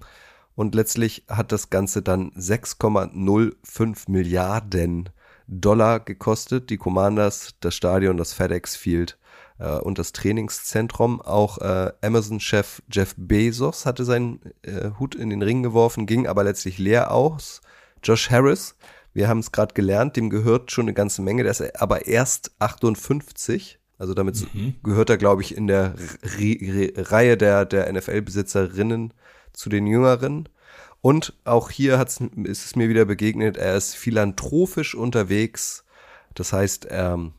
Und letztlich hat das Ganze dann 6,05 Milliarden Dollar gekostet. Die Commanders, das Stadion, das FedEx Field äh, und das Trainingszentrum. Auch äh, Amazon-Chef Jeff Bezos hatte seinen äh, Hut in den Ring geworfen, ging aber letztlich leer aus. Josh Harris, wir haben es gerade gelernt, dem gehört schon eine ganze Menge, der ist aber erst 58 also damit mhm. gehört er, glaube ich, in der Reihe der, der NFL-Besitzerinnen zu den Jüngeren. Und auch hier hat's, ist es mir wieder begegnet, er ist philanthropisch unterwegs. Das heißt, er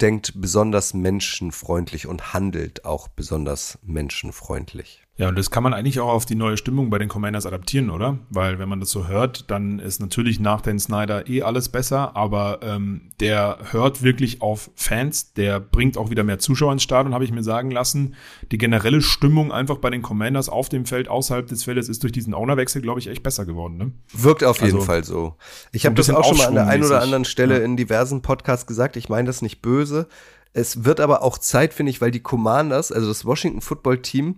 denkt besonders menschenfreundlich und handelt auch besonders menschenfreundlich. Ja, und das kann man eigentlich auch auf die neue Stimmung bei den Commanders adaptieren, oder? Weil wenn man das so hört, dann ist natürlich nach den Snyder eh alles besser, aber ähm, der hört wirklich auf Fans, der bringt auch wieder mehr Zuschauer ins Stadion, habe ich mir sagen lassen. Die generelle Stimmung einfach bei den Commanders auf dem Feld, außerhalb des Feldes, ist durch diesen Ownerwechsel, glaube ich, echt besser geworden. Ne? Wirkt auf jeden also, Fall so. Ich habe das auch schon mal an der einen oder anderen Stelle ja. in diversen Podcasts gesagt, ich meine das nicht böse. Es wird aber auch Zeit, finde ich, weil die Commanders, also das Washington Football Team,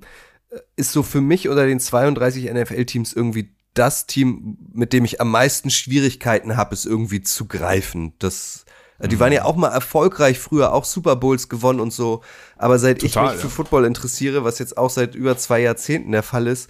ist so für mich unter den 32 NFL-Teams irgendwie das Team, mit dem ich am meisten Schwierigkeiten habe, es irgendwie zu greifen. Das, äh, die waren ja auch mal erfolgreich früher, auch Super Bowls gewonnen und so. Aber seit Total, ich mich ja. für Football interessiere, was jetzt auch seit über zwei Jahrzehnten der Fall ist,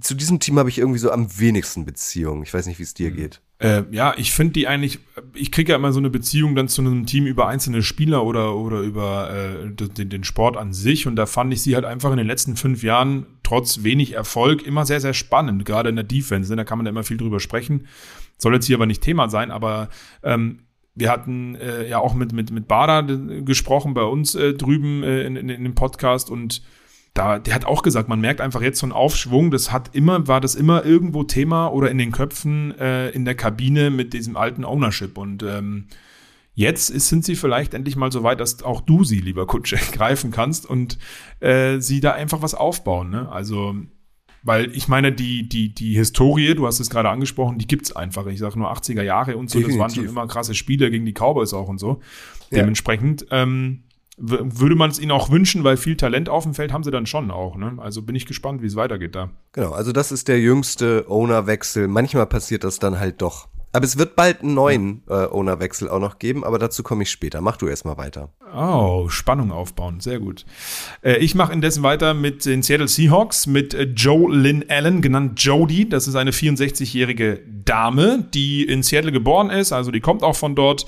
zu diesem Team habe ich irgendwie so am wenigsten Beziehung. Ich weiß nicht, wie es dir mhm. geht. Äh, ja, ich finde die eigentlich, ich kriege ja immer so eine Beziehung dann zu einem Team über einzelne Spieler oder, oder über äh, den, den Sport an sich. Und da fand ich sie halt einfach in den letzten fünf Jahren trotz wenig Erfolg immer sehr, sehr spannend, gerade in der Defense. Da kann man da immer viel drüber sprechen. Soll jetzt hier aber nicht Thema sein, aber ähm, wir hatten äh, ja auch mit, mit, mit Bader gesprochen bei uns äh, drüben äh, in, in, in dem Podcast und da, der hat auch gesagt, man merkt einfach jetzt so einen Aufschwung. Das hat immer, war das immer irgendwo Thema oder in den Köpfen äh, in der Kabine mit diesem alten Ownership. Und ähm, jetzt ist, sind sie vielleicht endlich mal so weit, dass auch du sie, lieber Kutsche, <laughs> greifen kannst und äh, sie da einfach was aufbauen. Ne? Also weil ich meine, die, die, die Historie, du hast es gerade angesprochen, die gibt's einfach. Ich sage nur 80er Jahre und so, Definitiv. das waren schon immer krasse Spiele gegen die Cowboys auch und so. Ja. Dementsprechend ähm, würde man es ihnen auch wünschen, weil viel Talent auf dem Feld haben sie dann schon auch. Ne? Also bin ich gespannt, wie es weitergeht da. Genau, also das ist der jüngste Ownerwechsel. Manchmal passiert das dann halt doch. Aber es wird bald einen neuen äh, Ownerwechsel auch noch geben, aber dazu komme ich später. Mach du erstmal weiter. Oh, Spannung aufbauen, sehr gut. Äh, ich mache indessen weiter mit den Seattle Seahawks, mit äh, Joe Lynn Allen, genannt Jody. Das ist eine 64-jährige Dame, die in Seattle geboren ist, also die kommt auch von dort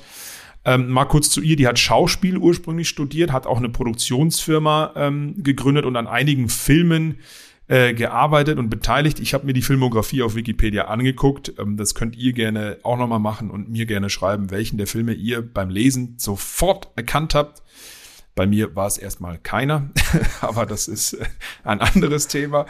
ähm, mal kurz zu ihr, die hat Schauspiel ursprünglich studiert, hat auch eine Produktionsfirma ähm, gegründet und an einigen Filmen äh, gearbeitet und beteiligt. Ich habe mir die Filmografie auf Wikipedia angeguckt. Ähm, das könnt ihr gerne auch nochmal machen und mir gerne schreiben, welchen der Filme ihr beim Lesen sofort erkannt habt. Bei mir war es erstmal keiner, <laughs> aber das ist äh, ein anderes Thema.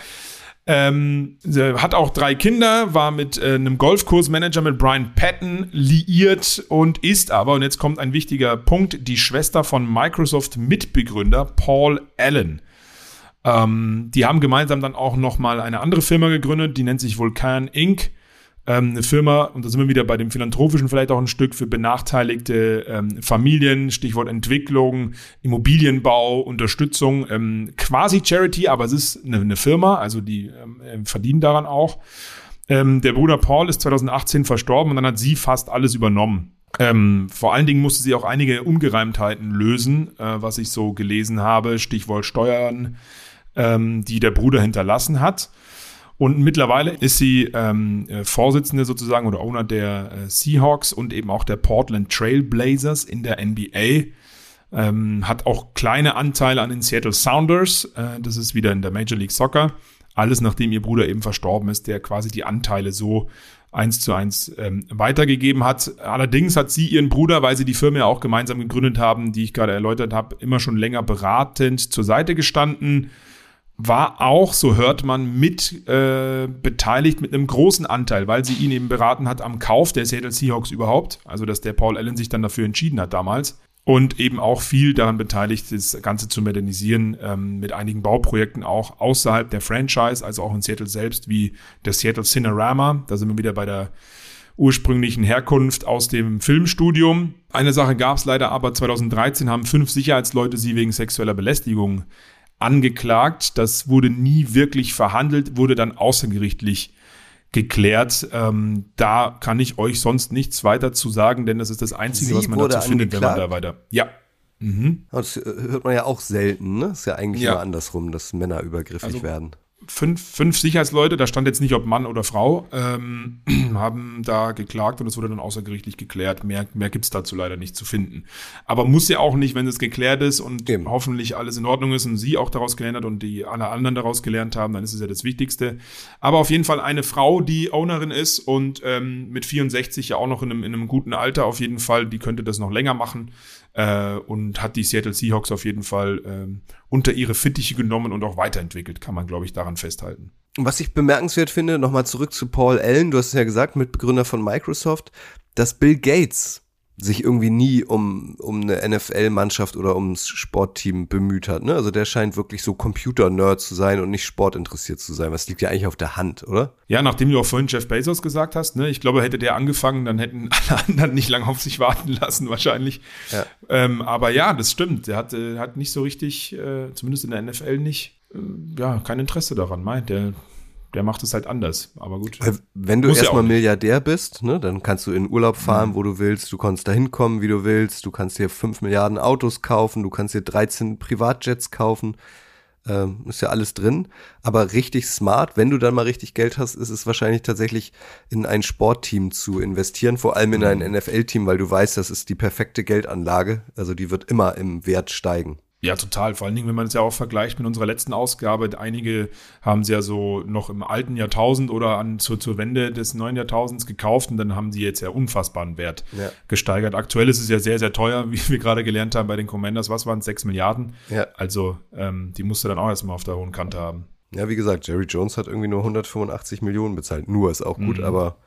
Ähm, hat auch drei Kinder, war mit äh, einem Golfkursmanager mit Brian Patton liiert und ist aber, und jetzt kommt ein wichtiger Punkt, die Schwester von Microsoft-Mitbegründer Paul Allen. Ähm, die haben gemeinsam dann auch nochmal eine andere Firma gegründet, die nennt sich Vulkan Inc ähm, eine Firma, und da sind wir wieder bei dem Philanthropischen vielleicht auch ein Stück für benachteiligte ähm, Familien, Stichwort Entwicklung, Immobilienbau, Unterstützung, ähm, quasi Charity, aber es ist eine, eine Firma, also die ähm, äh, verdienen daran auch. Ähm, der Bruder Paul ist 2018 verstorben und dann hat sie fast alles übernommen. Ähm, vor allen Dingen musste sie auch einige Ungereimtheiten lösen, äh, was ich so gelesen habe, Stichwort Steuern, ähm, die der Bruder hinterlassen hat. Und mittlerweile ist sie ähm, äh, Vorsitzende sozusagen oder Owner der äh, Seahawks und eben auch der Portland Trailblazers in der NBA. Ähm, hat auch kleine Anteile an den Seattle Sounders. Äh, das ist wieder in der Major League Soccer. Alles nachdem ihr Bruder eben verstorben ist, der quasi die Anteile so eins zu eins ähm, weitergegeben hat. Allerdings hat sie ihren Bruder, weil sie die Firma ja auch gemeinsam gegründet haben, die ich gerade erläutert habe, immer schon länger beratend zur Seite gestanden. War auch, so hört man, mit äh, beteiligt mit einem großen Anteil, weil sie ihn eben beraten hat am Kauf der Seattle Seahawks überhaupt. Also, dass der Paul Allen sich dann dafür entschieden hat damals und eben auch viel daran beteiligt, das Ganze zu modernisieren, ähm, mit einigen Bauprojekten auch außerhalb der Franchise, also auch in Seattle selbst, wie der Seattle Cinerama. Da sind wir wieder bei der ursprünglichen Herkunft aus dem Filmstudium. Eine Sache gab es leider aber, 2013 haben fünf Sicherheitsleute sie wegen sexueller Belästigung angeklagt. Das wurde nie wirklich verhandelt, wurde dann außergerichtlich geklärt. Ähm, da kann ich euch sonst nichts weiter zu sagen, denn das ist das Einzige, Sie was man dazu findet, wenn man da weiter. Ja. Mhm. Das hört man ja auch selten, ne? Ist ja eigentlich Ja. immer andersrum, dass Männer übergriffig Also- werden. Fünf, fünf Sicherheitsleute, da stand jetzt nicht, ob Mann oder Frau, ähm, <clears throat> haben da geklagt und es wurde dann außergerichtlich geklärt. Mehr, mehr gibt's dazu leider nicht zu finden. Aber muss ja auch nicht, wenn es geklärt ist und Eben. hoffentlich alles in Ordnung ist und sie auch daraus gelernt hat und die alle anderen daraus gelernt haben, dann ist es ja das Wichtigste. Aber auf jeden Fall eine Frau, die Ownerin ist und ähm, mit 64 ja auch noch in einem, in einem guten Alter auf jeden Fall, die könnte das noch länger machen äh, und hat die Seattle Seahawks auf jeden Fall ähm, unter ihre Fittiche genommen und auch weiterentwickelt, kann man, glaube ich, daran festhalten. Was ich bemerkenswert finde, nochmal zurück zu Paul Allen, du hast es ja gesagt, Mitbegründer von Microsoft, dass Bill Gates sich irgendwie nie um, um eine NFL-Mannschaft oder ums Sportteam bemüht hat. Ne? Also der scheint wirklich so Computer-Nerd zu sein und nicht sportinteressiert zu sein. Was liegt ja eigentlich auf der Hand, oder? Ja, nachdem du auch vorhin Jeff Bezos gesagt hast, ne, ich glaube, hätte der angefangen, dann hätten <laughs> alle anderen nicht lange auf sich warten lassen, wahrscheinlich. Ja. Ähm, aber ja, das stimmt. Der hat, äh, hat nicht so richtig, äh, zumindest in der NFL nicht, äh, ja, kein Interesse daran, meint. Der, der macht es halt anders. Aber gut. Wenn du erstmal. Milliardär bist, ne, dann kannst du in Urlaub fahren, wo du willst, du kannst da hinkommen, wie du willst, du kannst dir 5 Milliarden Autos kaufen, du kannst dir 13 Privatjets kaufen. Ähm, ist ja alles drin. Aber richtig smart, wenn du dann mal richtig Geld hast, ist es wahrscheinlich tatsächlich in ein Sportteam zu investieren, vor allem in ein NFL-Team, weil du weißt, das ist die perfekte Geldanlage. Also die wird immer im Wert steigen. Ja, total. Vor allen Dingen, wenn man es ja auch vergleicht mit unserer letzten Ausgabe. Einige haben sie ja so noch im alten Jahrtausend oder an, zur, zur Wende des neuen Jahrtausends gekauft und dann haben sie jetzt ja unfassbaren Wert Ja. gesteigert. Aktuell ist es ja sehr, sehr teuer, <laughs> wie wir gerade gelernt haben bei den Commanders. Was waren es? 6 Milliarden? Ja. Also, ähm, die musste dann auch erstmal auf der hohen Kante haben. Ja, wie gesagt, Jerry Jones hat irgendwie nur 185 Millionen bezahlt. Nur ist auch gut, aber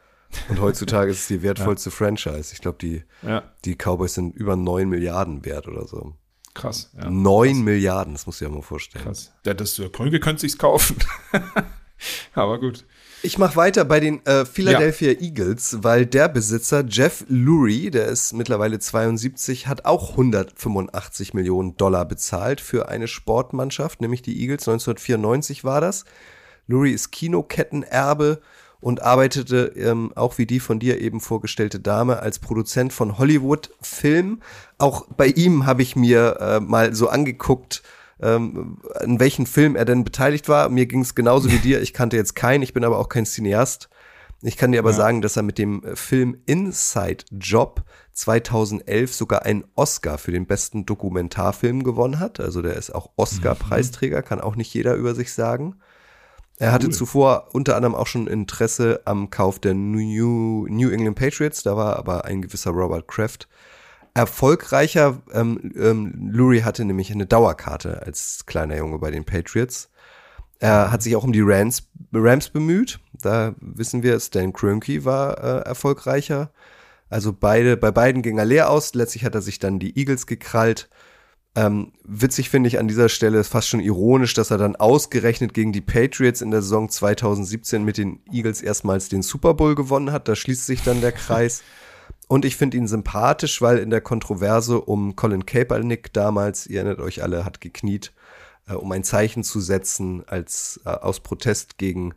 und heutzutage ist es die <laughs> wertvollste Franchise. Ich glaube, die, Ja, die Cowboys sind über 9 Milliarden wert oder so. Krass. Ja, 9 Milliarden, das musst du dir mal vorstellen. krass. Ja, das Krönke könnte sich's kaufen. <laughs> Aber gut. Ich mache weiter bei den äh, Philadelphia Eagles, weil der Besitzer Jeff Lurie, der ist mittlerweile 72, hat auch 185 Millionen Dollar bezahlt für eine Sportmannschaft, nämlich die Eagles. 1994 war das. Lurie ist Kinokettenerbe und arbeitete ähm, auch wie die von dir eben vorgestellte Dame als Produzent von Hollywood-Filmen. Auch bei ihm habe ich mir äh, mal so angeguckt, ähm, in welchen Film er denn beteiligt war. Mir ging es genauso wie dir. Ich kannte jetzt keinen, ich bin aber auch kein Cineast. Ich kann dir aber sagen, dass er mit dem äh, Film Inside Job 2011 sogar einen Oscar für den besten Dokumentarfilm gewonnen hat. Also der ist auch Oscar-Preisträger, kann auch nicht jeder über sich sagen. Er hatte zuvor unter anderem auch schon Interesse am Kauf der New, New England Patriots, da war aber ein gewisser Robert Kraft erfolgreicher. Ähm, ähm, Lurie hatte nämlich eine Dauerkarte als kleiner Junge bei den Patriots. Er hat sich auch um die Rams, Rams bemüht. Da wissen wir, Stan Kroenke war äh, erfolgreicher. Also beide, bei beiden ging er leer aus. Letztlich hat er sich dann die Eagles gekrallt. Ähm, witzig finde ich an dieser Stelle ist fast schon ironisch, dass er dann ausgerechnet gegen die Patriots in der Saison 2017 mit den Eagles erstmals den Super Bowl gewonnen hat. Da schließt sich dann der Kreis. <laughs> Und ich finde ihn sympathisch, weil in der Kontroverse um Colin Kaepernick damals, ihr erinnert euch alle, hat gekniet, äh, um ein Zeichen zu setzen als äh, aus Protest gegen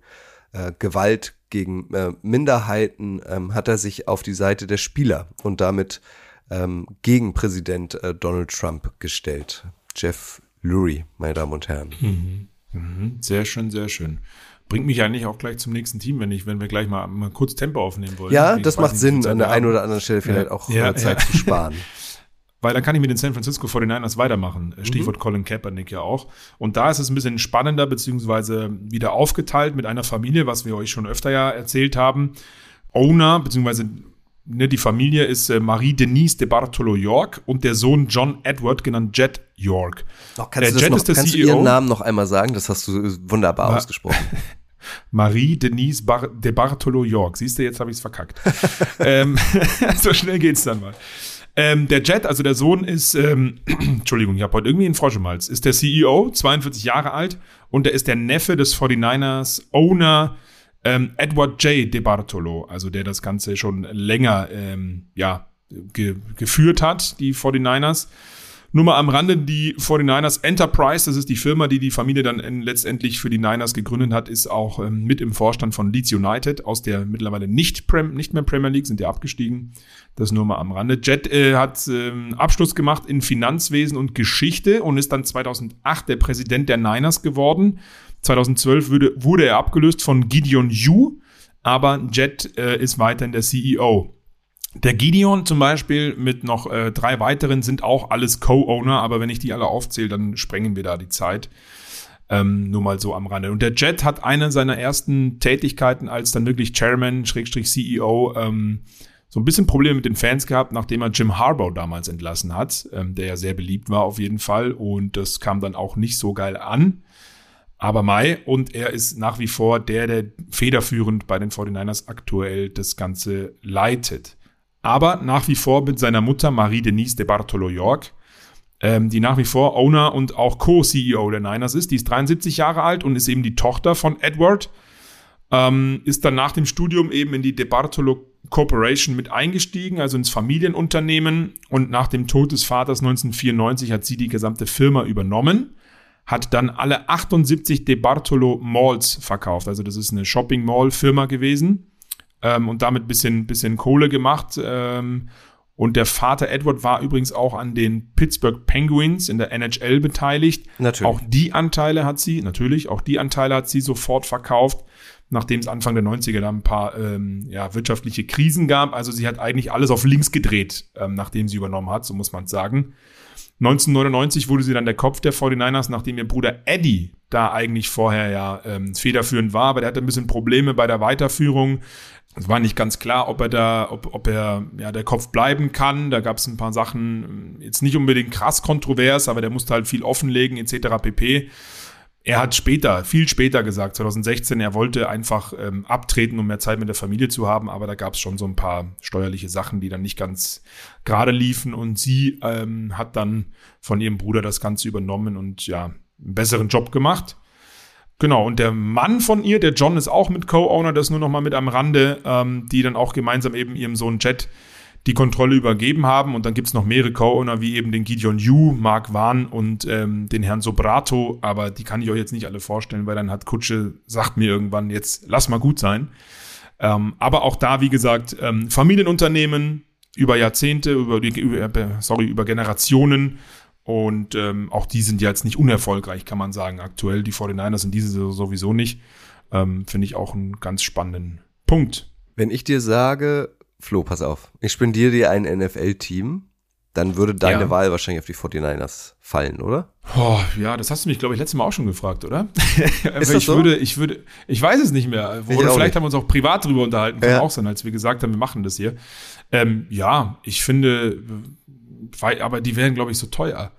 äh, Gewalt gegen äh, Minderheiten, ähm, hat er sich auf die Seite der Spieler und damit ähm, gegen Präsident äh, Donald Trump gestellt. Jeff Lurie, meine Damen und Herren. Mhm. Sehr schön, sehr schön. Bringt mich eigentlich auch gleich zum nächsten Team, wenn ich, wenn wir gleich mal, mal kurz Tempo aufnehmen wollen. Ja, das macht Sinn, an der einen oder anderen Stelle vielleicht Ja. auch Ja, äh, Zeit ja. zu sparen. <laughs> Weil dann kann ich mit den San Francisco 49ers weitermachen. Stichwort Colin Kaepernick ja auch. Und da ist es ein bisschen spannender, beziehungsweise wieder aufgeteilt mit einer Familie, was wir euch schon öfter ja erzählt haben. Owner, beziehungsweise ne, die Familie ist äh, Marie Denise de Bartolo York und der Sohn John Edward, genannt Jet York. Doch, kannst du, das Jet noch, ist der kannst du CEO. ihren Namen noch einmal sagen? Das hast du wunderbar Ma- ausgesprochen. <laughs> Marie Denise Bar de Bartolo York. Siehst du, jetzt habe ich es verkackt. <laughs> ähm, <laughs> so schnell geht's dann mal. Ähm, der Jet, also der Sohn ist, ähm, <clears throat> Entschuldigung, ich habe heute irgendwie einen Frosch im Hals, ist der CEO, 42 Jahre alt und er ist der Neffe des 49ers Owner ähm, Edward J. De Bartolo, also der das Ganze schon länger ähm, ja, ge geführt hat, die 49ers. Nur mal am Rande, die 49ers Enterprise, das ist die Firma, die die Familie dann letztendlich für die Niners gegründet hat, ist auch ähm, mit im Vorstand von Leeds United, aus der mittlerweile nicht, Prem, nicht mehr Premier League, sind ja abgestiegen. Das nur mal am Rande. Jet äh, hat ähm, Abschluss gemacht in Finanzwesen und Geschichte und ist dann 2008 der Präsident der Niners geworden. 2012 wurde, wurde er abgelöst von Gideon Yu, aber Jet äh, ist weiterhin der CEO. Der Gideon zum Beispiel mit noch äh, drei weiteren sind auch alles Co-Owner, aber wenn ich die alle aufzähle, dann sprengen wir da die Zeit. Ähm, nur mal so am Rande. Und der Jet hat eine seiner ersten Tätigkeiten als dann wirklich Chairman, Schrägstrich CEO, ähm, so ein bisschen Probleme mit den Fans gehabt, nachdem er Jim Harbaugh damals entlassen hat, ähm, der ja sehr beliebt war auf jeden Fall. Und das kam dann auch nicht so geil an. Aber Mai, und er ist nach wie vor der, der federführend bei den 49ers aktuell das Ganze leitet. Aber nach wie vor mit seiner Mutter Marie Denise de Bartolo York, ähm, die nach wie vor Owner und auch Co-CEO der Niners ist. Die ist 73 Jahre alt und ist eben die Tochter von Edward. Ähm, ist dann nach dem Studium eben in die De Bartolo Corporation mit eingestiegen, also ins Familienunternehmen. Und nach dem Tod des Vaters 1994 hat sie die gesamte Firma übernommen hat dann alle 78 De Bartolo Malls verkauft. Also das ist eine Shopping Mall Firma gewesen ähm, und damit bisschen bisschen Kohle gemacht. Ähm, und der Vater Edward war übrigens auch an den Pittsburgh Penguins in der NHL beteiligt. Natürlich. Auch die Anteile hat sie, natürlich, auch die Anteile hat sie sofort verkauft, nachdem es Anfang der 90er dann ein paar ähm, ja, wirtschaftliche Krisen gab. Also sie hat eigentlich alles auf links gedreht, ähm, nachdem sie übernommen hat, so muss man sagen. 1999 wurde sie dann der Kopf der 49ers, nachdem ihr Bruder Eddie da eigentlich vorher ja ähm, federführend war, aber der hatte ein bisschen Probleme bei der Weiterführung. Es war nicht ganz klar, ob er da, ob, ob er ja der Kopf bleiben kann. Da gab es ein paar Sachen, jetzt nicht unbedingt krass kontrovers, aber der musste halt viel offenlegen, etc. pp. Er hat später, viel später gesagt, 2016, er wollte einfach ähm, abtreten, um mehr Zeit mit der Familie zu haben, aber da gab es schon so ein paar steuerliche Sachen, die dann nicht ganz gerade liefen und sie ähm, hat dann von ihrem Bruder das Ganze übernommen und ja, einen besseren Job gemacht. Genau, und der Mann von ihr, der John, ist auch mit Co-Owner, das nur noch mal mit am Rande, ähm, die dann auch gemeinsam eben ihrem Sohn Jet die Kontrolle übergeben haben. Und dann gibt's noch mehrere Co-Owner, wie eben den Gideon Yu, Mark Wan und ähm, den Herrn Sobrato. Aber die kann ich euch jetzt nicht alle vorstellen, weil dann hat Kutsche, sagt mir irgendwann, jetzt lass mal gut sein. Ähm, aber auch da, wie gesagt, ähm, Familienunternehmen über Jahrzehnte, über, über, sorry, über Generationen. Und ähm, auch die sind ja jetzt nicht unerfolgreich, kann man sagen. Aktuell, die 49ers sind diese Saison sowieso nicht. Ähm, Finde ich auch einen ganz spannenden Punkt. Wenn ich dir sage, Flo, pass auf, ich spendiere dir ein NFL-Team, dann würde deine Ja. Wahl wahrscheinlich auf die 49ers fallen, oder? Oh, ja, das hast du mich, glaube ich, letztes Mal auch schon gefragt, oder? <laughs> Das ich so? würde, ich würde, ich weiß es nicht mehr. Ich Oder vielleicht nicht. haben wir uns auch privat drüber unterhalten, kann Ja. auch sein, als wir gesagt haben, wir machen das hier. Ähm, ja, ich finde, aber die wären, glaube ich, so teuer.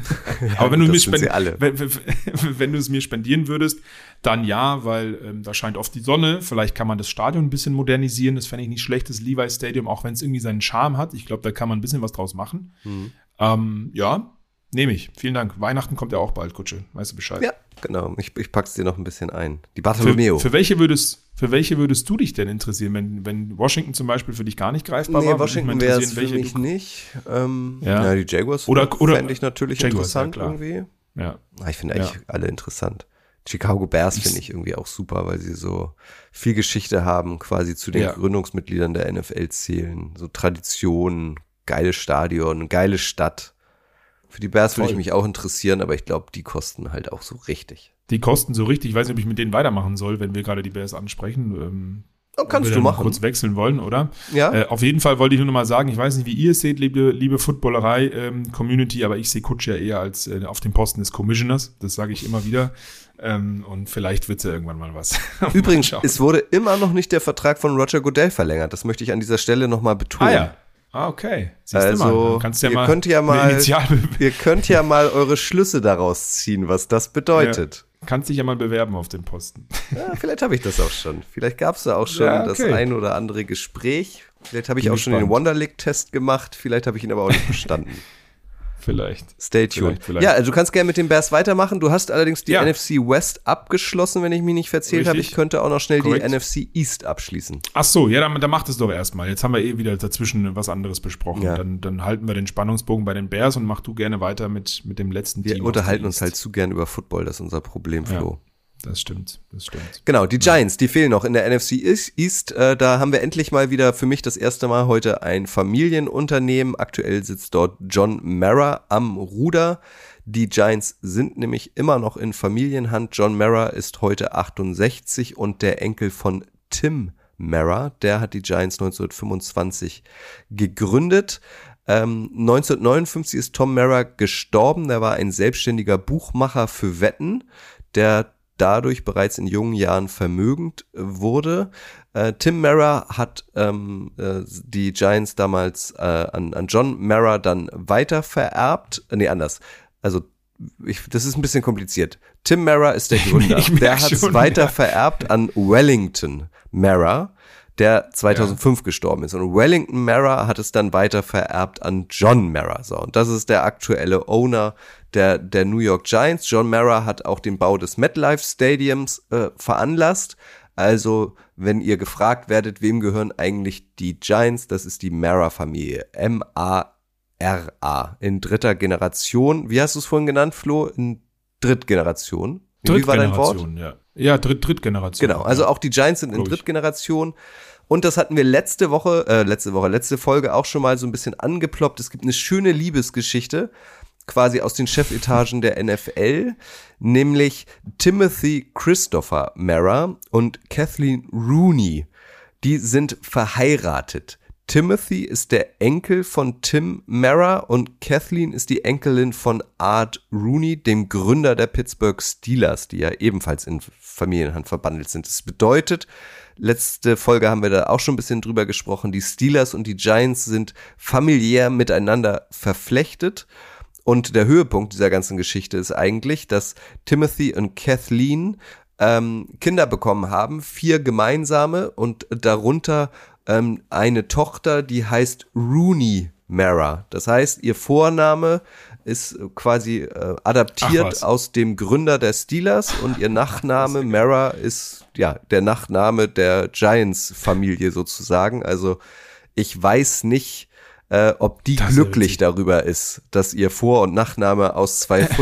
<laughs> aber wenn du, mir spend-. Wenn, wenn, wenn du es mir spendieren würdest, dann ja, weil ähm, da scheint oft die Sonne. Vielleicht kann man das Stadion ein bisschen modernisieren. Das fände ich nicht schlecht, das Levi Stadium, auch wenn es irgendwie seinen Charme hat. Ich glaube, da kann man ein bisschen was draus machen. Mhm. Ähm, ja, nehme ich. Vielen Dank. Weihnachten kommt ja auch bald, Kutsche. Weißt du Bescheid? Ja, genau. Ich, ich pack's dir noch ein bisschen ein. Die Für, Bartolomeo. für, welche würdest, für welche würdest du dich denn interessieren, wenn, wenn Washington zum Beispiel für dich gar nicht greifbar nee, war? Washington wäre es für mich nicht. Ähm, Ja. ja. die Jaguars Oder- oder- fände ich natürlich Jaguars, ja, interessant klar. irgendwie. Ja. Ah, Ich finde Ja. eigentlich alle interessant. Chicago Bears finde ich irgendwie auch super, weil sie so viel Geschichte haben, quasi zu den Ja. Gründungsmitgliedern der NFL zählen. So Traditionen, geiles Stadion, geile Stadt. Für die Bears würde ich mich auch interessieren, aber ich glaube, die kosten halt auch so richtig. Die kosten so richtig. Ich weiß nicht, ob ich mit denen weitermachen soll, wenn wir gerade die Bears ansprechen. Ähm, Oh, kannst du machen. kurz wechseln wollen, oder? Ja. Äh, auf jeden Fall wollte ich nur noch mal sagen, ich weiß nicht, wie ihr es seht, liebe, liebe Footballerei-Community, aber ich sehe Kutsch ja eher als äh, auf dem Posten des Commissioners. Das sage ich immer wieder. Ähm, und vielleicht wird's ja irgendwann mal was. <laughs> Übrigens, Mal es wurde immer noch nicht der Vertrag von Roger Goodell verlängert. Das möchte ich an dieser Stelle nochmal betonen. Ah ja. Ah, okay. Siehst du Also, ja ihr könnt ja mal, ihr könnt ja mal eure Schlüsse daraus ziehen, was das bedeutet. kannst dich ja mal bewerben auf den Posten. Ja, vielleicht habe ich das auch schon. Vielleicht gab es da auch schon Ja, das okay. ein oder andere Gespräch. Vielleicht habe ich Bin auch schon den gespannt. Wonder League-Test gemacht. Vielleicht habe ich ihn aber auch nicht verstanden. <laughs> Vielleicht. Stay tuned. Vielleicht, vielleicht. Ja, also du kannst gerne mit den Bears weitermachen. Du hast allerdings die Ja. NFC West abgeschlossen, wenn ich mich nicht verzählt habe. Ich könnte auch noch schnell Korrekt. die NFC East abschließen. Ach so, ja, dann, dann macht es doch erstmal. Jetzt haben wir eh wieder dazwischen was anderes besprochen. Ja. Dann, dann halten wir den Spannungsbogen bei den Bears und mach du gerne weiter mit, mit dem letzten Wir Team. aus unterhalten uns halt zu gern über Football, das ist unser Problem. Flo. Das stimmt, das stimmt. Genau, die Giants, die fehlen noch in der NFC East. Äh, da haben wir endlich mal wieder für mich das erste Mal heute ein Familienunternehmen. Aktuell sitzt dort John Mara am Ruder. Die Giants sind nämlich immer noch in Familienhand. John Mara ist heute 68 und der Enkel von Tim Mara, der hat die Giants 1925 gegründet. Ähm, 1959 ist Tom Mara gestorben. Der war ein selbstständiger Buchmacher für Wetten, der dadurch bereits in jungen Jahren vermögend äh, wurde. Äh, Tim Mara hat ähm, äh, die Giants damals äh, an, an John Mara dann weiter vererbt. Äh, nee, anders. Also ich, das ist ein bisschen kompliziert. Tim Mara ist der Gründer. Der hat es weiter ja. vererbt an Wellington Mara, der 2005 gestorben ist. Und Wellington Mara hat es dann weiter vererbt an John Mara. So, und das ist der aktuelle Owner der, der New York Giants. John Mara hat auch den Bau des MetLife Stadiums äh, veranlasst. Also, wenn ihr gefragt werdet, wem gehören eigentlich die Giants, das ist die Mara-Familie. M-A-R-A. In dritter Generation. Wie hast du es vorhin genannt, Flo? In Drittgeneration. Wie war dein Wort? Drittgeneration, ja. Ja, Dritt, Drittgeneration. Genau, also auch die Giants sind in. Drittgeneration. Und das hatten wir letzte Woche, äh, letzte Woche, letzte Folge auch schon mal so ein bisschen angeploppt. Es gibt eine schöne Liebesgeschichte, quasi aus den Chefetagen der NFL, nämlich Timothy Christopher Mara und Kathleen Rooney. Die sind verheiratet. Timothy ist der Enkel von Tim Mara und Kathleen ist die Enkelin von Art Rooney, dem Gründer der Pittsburgh Steelers, die ja ebenfalls in Familienhand verbandelt sind. Das bedeutet, letzte Folge haben wir da auch schon ein bisschen drüber gesprochen, die Steelers und die Giants sind familiär miteinander verflechtet. Und der Höhepunkt dieser ganzen Geschichte ist eigentlich, dass Timothy und Kathleen ähm, Kinder bekommen haben, vier gemeinsame und darunter ähm, eine Tochter, die heißt Rooney Mara. Das heißt, ihr Vorname ist quasi äh, adaptiert aus dem Gründer der Steelers und ihr Nachname Mara ist ja der Nachname der Giants-Familie sozusagen. Also ich weiß nicht, äh, ob die Das ist glücklich witzig. darüber ist, dass ihr Vor- und Nachname aus zwei <laughs>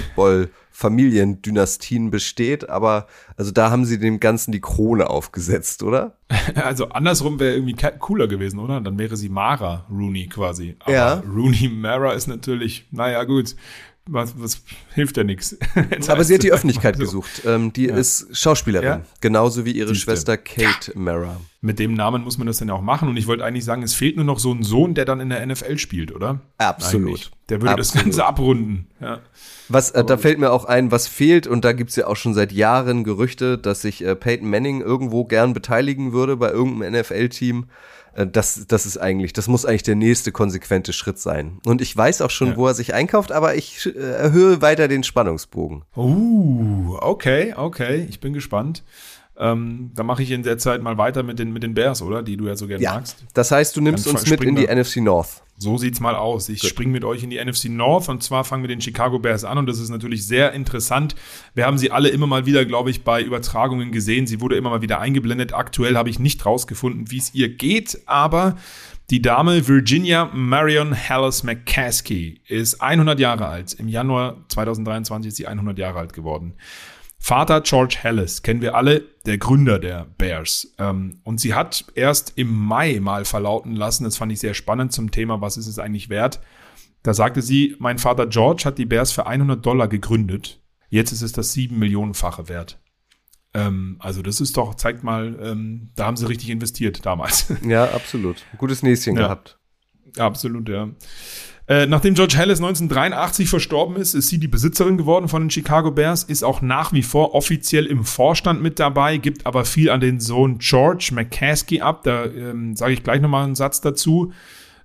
Football-Familiendynastien besteht, aber also da haben sie dem Ganzen die Krone aufgesetzt, oder? <laughs> Also andersrum wäre irgendwie cooler gewesen, oder? Dann wäre sie Mara Rooney quasi. Aber Ja. Rooney Mara ist natürlich, naja, gut. Was, was hilft ja nichts. <laughs> Aber sie hat die Öffentlichkeit gesucht. Ähm, die Ja. ist Schauspielerin, Ja? genauso wie ihre Siehste. Schwester Kate Mara. Mit dem Namen muss man das dann ja auch machen. Und ich wollte eigentlich sagen, es fehlt nur noch so ein Sohn, der dann in der NFL spielt, oder? Absolut. Eigentlich. Der würde das Absolut. Ganze abrunden. Ja. Was, äh, da fällt mir auch ein, was fehlt, und da gibt's ja auch schon seit Jahren Gerüchte, dass sich äh, Peyton Manning irgendwo gern beteiligen würde bei irgendeinem NFL-Team. Äh, das, das ist eigentlich, das muss eigentlich der nächste konsequente Schritt sein. Und ich weiß auch schon, Ja. wo er sich einkauft, aber ich äh, erhöhe weiter den Spannungsbogen. Uh, okay, okay. Ich bin gespannt. Ähm, dann mache ich in der Zeit mal weiter mit den, mit den Bears, oder? Die du ja so gerne Ja, magst. das heißt, du nimmst Dann uns mit in die. NFC North. So sieht's mal aus. Ich springe mit euch in die NFC North und zwar fangen wir den Chicago Bears an und das ist natürlich sehr interessant. Wir haben sie alle immer mal wieder, glaube ich, bei Übertragungen gesehen. Sie wurde immer mal wieder eingeblendet. Aktuell habe ich nicht rausgefunden, wie es ihr geht, aber die Dame Virginia Marion Hallis McCaskey ist 100 Jahre alt. Im Januar 2023 ist sie 100 Jahre alt geworden. Vater George Hallis, kennen wir alle, der Gründer der Bears. Ähm, und sie hat erst im Mai mal verlauten lassen, das fand ich sehr spannend zum Thema, was ist es eigentlich wert. Da sagte sie, mein Vater George hat die Bears für 100 Dollar gegründet. Jetzt ist es das sieben Millionenfache wert. Ähm, also das ist doch, zeigt mal, ähm, da haben sie richtig investiert damals. Ja, absolut. Gutes Näschen Ja. gehabt. Absolut, ja. Äh, nachdem George Hallis 1983 verstorben ist, ist sie die Besitzerin geworden von den Chicago Bears, ist auch nach wie vor offiziell im Vorstand mit dabei, gibt aber viel an den Sohn George McCaskey ab. Da ähm, sage ich gleich nochmal einen Satz dazu.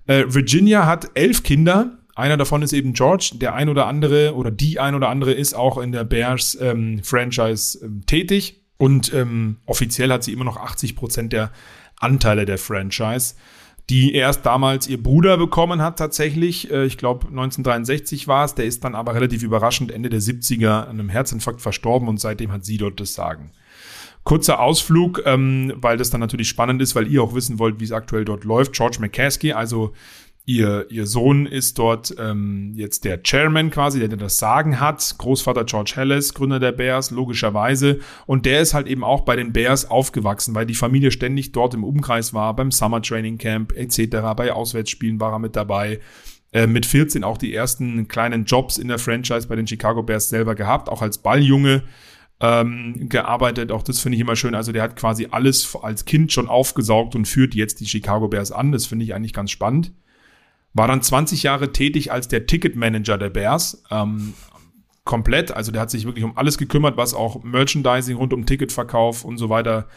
Äh, Virginia hat elf Kinder. Einer davon ist eben George. Der ein oder andere oder die ein oder andere ist auch in der Bears ähm, ähm, tätig. Und ähm, offiziell hat sie immer noch 80 Prozent der Anteile der Franchise die erst damals ihr Bruder bekommen hat tatsächlich. Äh, Ich glaube 1963 war es. Der ist dann aber relativ überraschend Ende der 70er an einem Herzinfarkt verstorben und seitdem hat sie dort das Sagen. Kurzer Ausflug, ähm, weil das dann natürlich spannend ist, weil ihr auch wissen wollt, wie es aktuell dort läuft. George McCaskey, also ihr, ihr Sohn ist dort ähm, jetzt der Chairman quasi, der, der das Sagen hat. Großvater George Hallis, Gründer der Bears, logischerweise. Und der ist halt eben auch bei den Bears aufgewachsen, weil die Familie ständig dort im Umkreis war, beim Summer Training Camp etc., bei Auswärtsspielen war er mit dabei. Äh, mit 14 auch die ersten kleinen Jobs in der Franchise bei den Chicago Bears selber gehabt, auch als Balljunge ähm, gearbeitet. Auch das finde ich immer schön. Also der hat quasi alles als Kind schon aufgesaugt und führt jetzt die Chicago Bears an. Das finde ich eigentlich ganz spannend. War dann 20 Jahre tätig als der Ticketmanager der Bears. Ähm, komplett. Also der hat sich wirklich um alles gekümmert, was auch Merchandising rund um Ticketverkauf und so weiter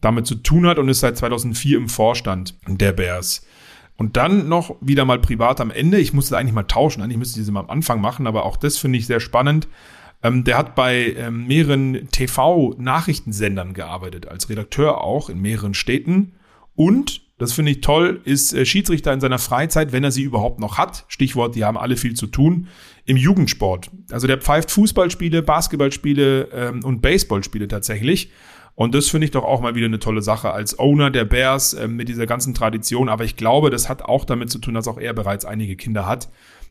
damit zu tun hat und ist seit 2004 im Vorstand der Bears. Und dann noch wieder mal privat am Ende. Ich musste eigentlich mal tauschen. Eigentlich müsste ich das immer am Anfang machen, aber auch das finde ich sehr spannend. Ähm, der hat bei ähm, mehreren TV-Nachrichtensendern gearbeitet, als Redakteur auch in mehreren Städten. Und, das finde ich toll, ist äh, Schiedsrichter in seiner Freizeit, wenn er sie überhaupt noch hat. Stichwort, die haben alle viel zu tun, im Jugendsport. Also der pfeift Fußballspiele, Basketballspiele ähm, und Baseballspiele tatsächlich. Und das finde ich doch auch mal wieder eine tolle Sache als Owner der Bears äh, mit dieser ganzen Tradition. Aber ich glaube, das hat auch damit zu tun, dass auch er bereits einige Kinder hat.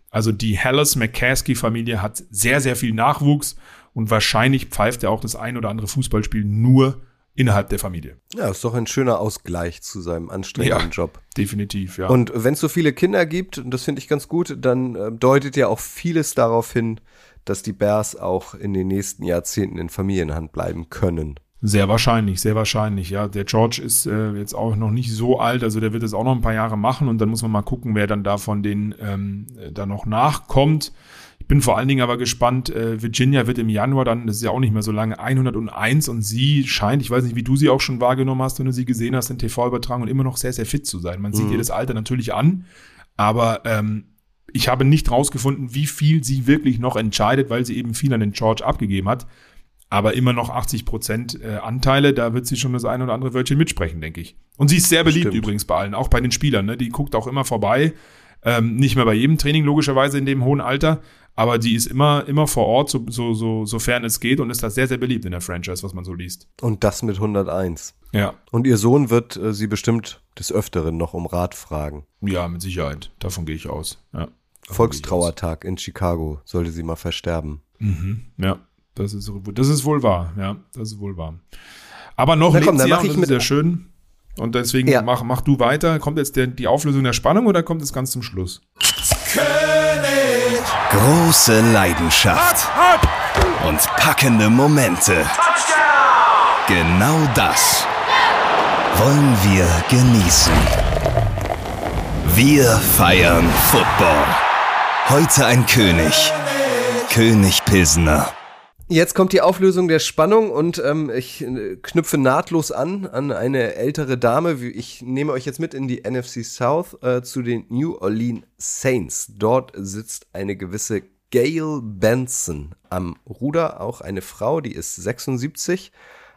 Also die Hallis McCaskey Familie hat sehr, sehr viel Nachwuchs und wahrscheinlich pfeift er auch das ein oder andere Fußballspiel nur innerhalb der Familie. Ja, ist doch ein schöner Ausgleich zu seinem anstrengenden Ja. Job. Definitiv, ja. Und wenn es so viele Kinder gibt, und das finde ich ganz gut, dann äh, deutet ja auch vieles darauf hin, dass die Bears auch in den nächsten Jahrzehnten in Familienhand bleiben können. Sehr wahrscheinlich, sehr wahrscheinlich, ja. Der George ist äh, jetzt auch noch nicht so alt, also der wird es auch noch ein paar Jahre machen und dann muss man mal gucken, wer dann da von denen ähm, äh, da noch nachkommt. Ich bin vor allen Dingen aber gespannt, äh, Virginia wird im Januar dann, das ist ja auch nicht mehr so lange, 101 und sie scheint, ich weiß nicht, wie du sie auch schon wahrgenommen hast, wenn du sie gesehen hast in TV-Übertragung, immer noch sehr, sehr fit zu sein. Man sieht ihr das Alter natürlich an, aber ähm, ich habe nicht rausgefunden, wie viel sie wirklich noch entscheidet, weil sie eben viel an den George abgegeben hat aber immer noch 80 Prozent äh, Anteile, da wird sie schon das ein oder andere Wörtchen mitsprechen, denke ich. Und sie ist sehr beliebt Stimmt. übrigens bei allen, auch bei den Spielern. Ne? Die guckt auch immer vorbei. Ähm, nicht mehr bei jedem Training, logischerweise in dem hohen Alter, aber die ist immer, immer vor Ort, so, so, so, sofern es geht und ist da sehr, sehr beliebt in der Franchise, was man so liest. Und das mit 101. Ja, Und ihr Sohn wird äh, sie bestimmt des Öfteren noch um Rat fragen. ja, mit Sicherheit. Davon gehe ich aus. Ja. Aus. Volkstrauertag in Chicago sollte sie mal versterben. Ja, das ist, das ist wohl wahr. Ja, das ist wohl wahr. Aber noch Na komm, lebt dann sie ja, und das ist mit- sehr schön. Und deswegen Ja. mach, mach du weiter. Kommt jetzt der, die Auflösung der Spannung oder kommt es ganz zum Schluss? Große Leidenschaft und packende Momente. Genau das wollen wir genießen. Wir feiern Football. Heute ein König. König Pilsner. Jetzt kommt die Auflösung der Spannung und ähm, ich äh, knüpfe nahtlos an an eine ältere Dame. Wie- Ich nehme euch jetzt mit in die NFC South äh, zu den New Orleans Saints. Dort sitzt eine gewisse Gail Benson am Ruder, auch eine Frau, die ist 76,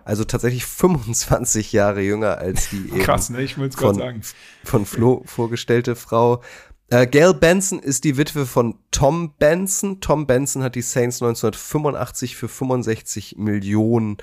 also tatsächlich <laughs> 25 Jahre jünger als die eben Krass, ne? Ich von, sagen. von Flo vorgestellte Frau. Äh, Gail Benson ist die Witwe von Tom Benson. Tom Benson hat die Saints 1985 für 65 Millionen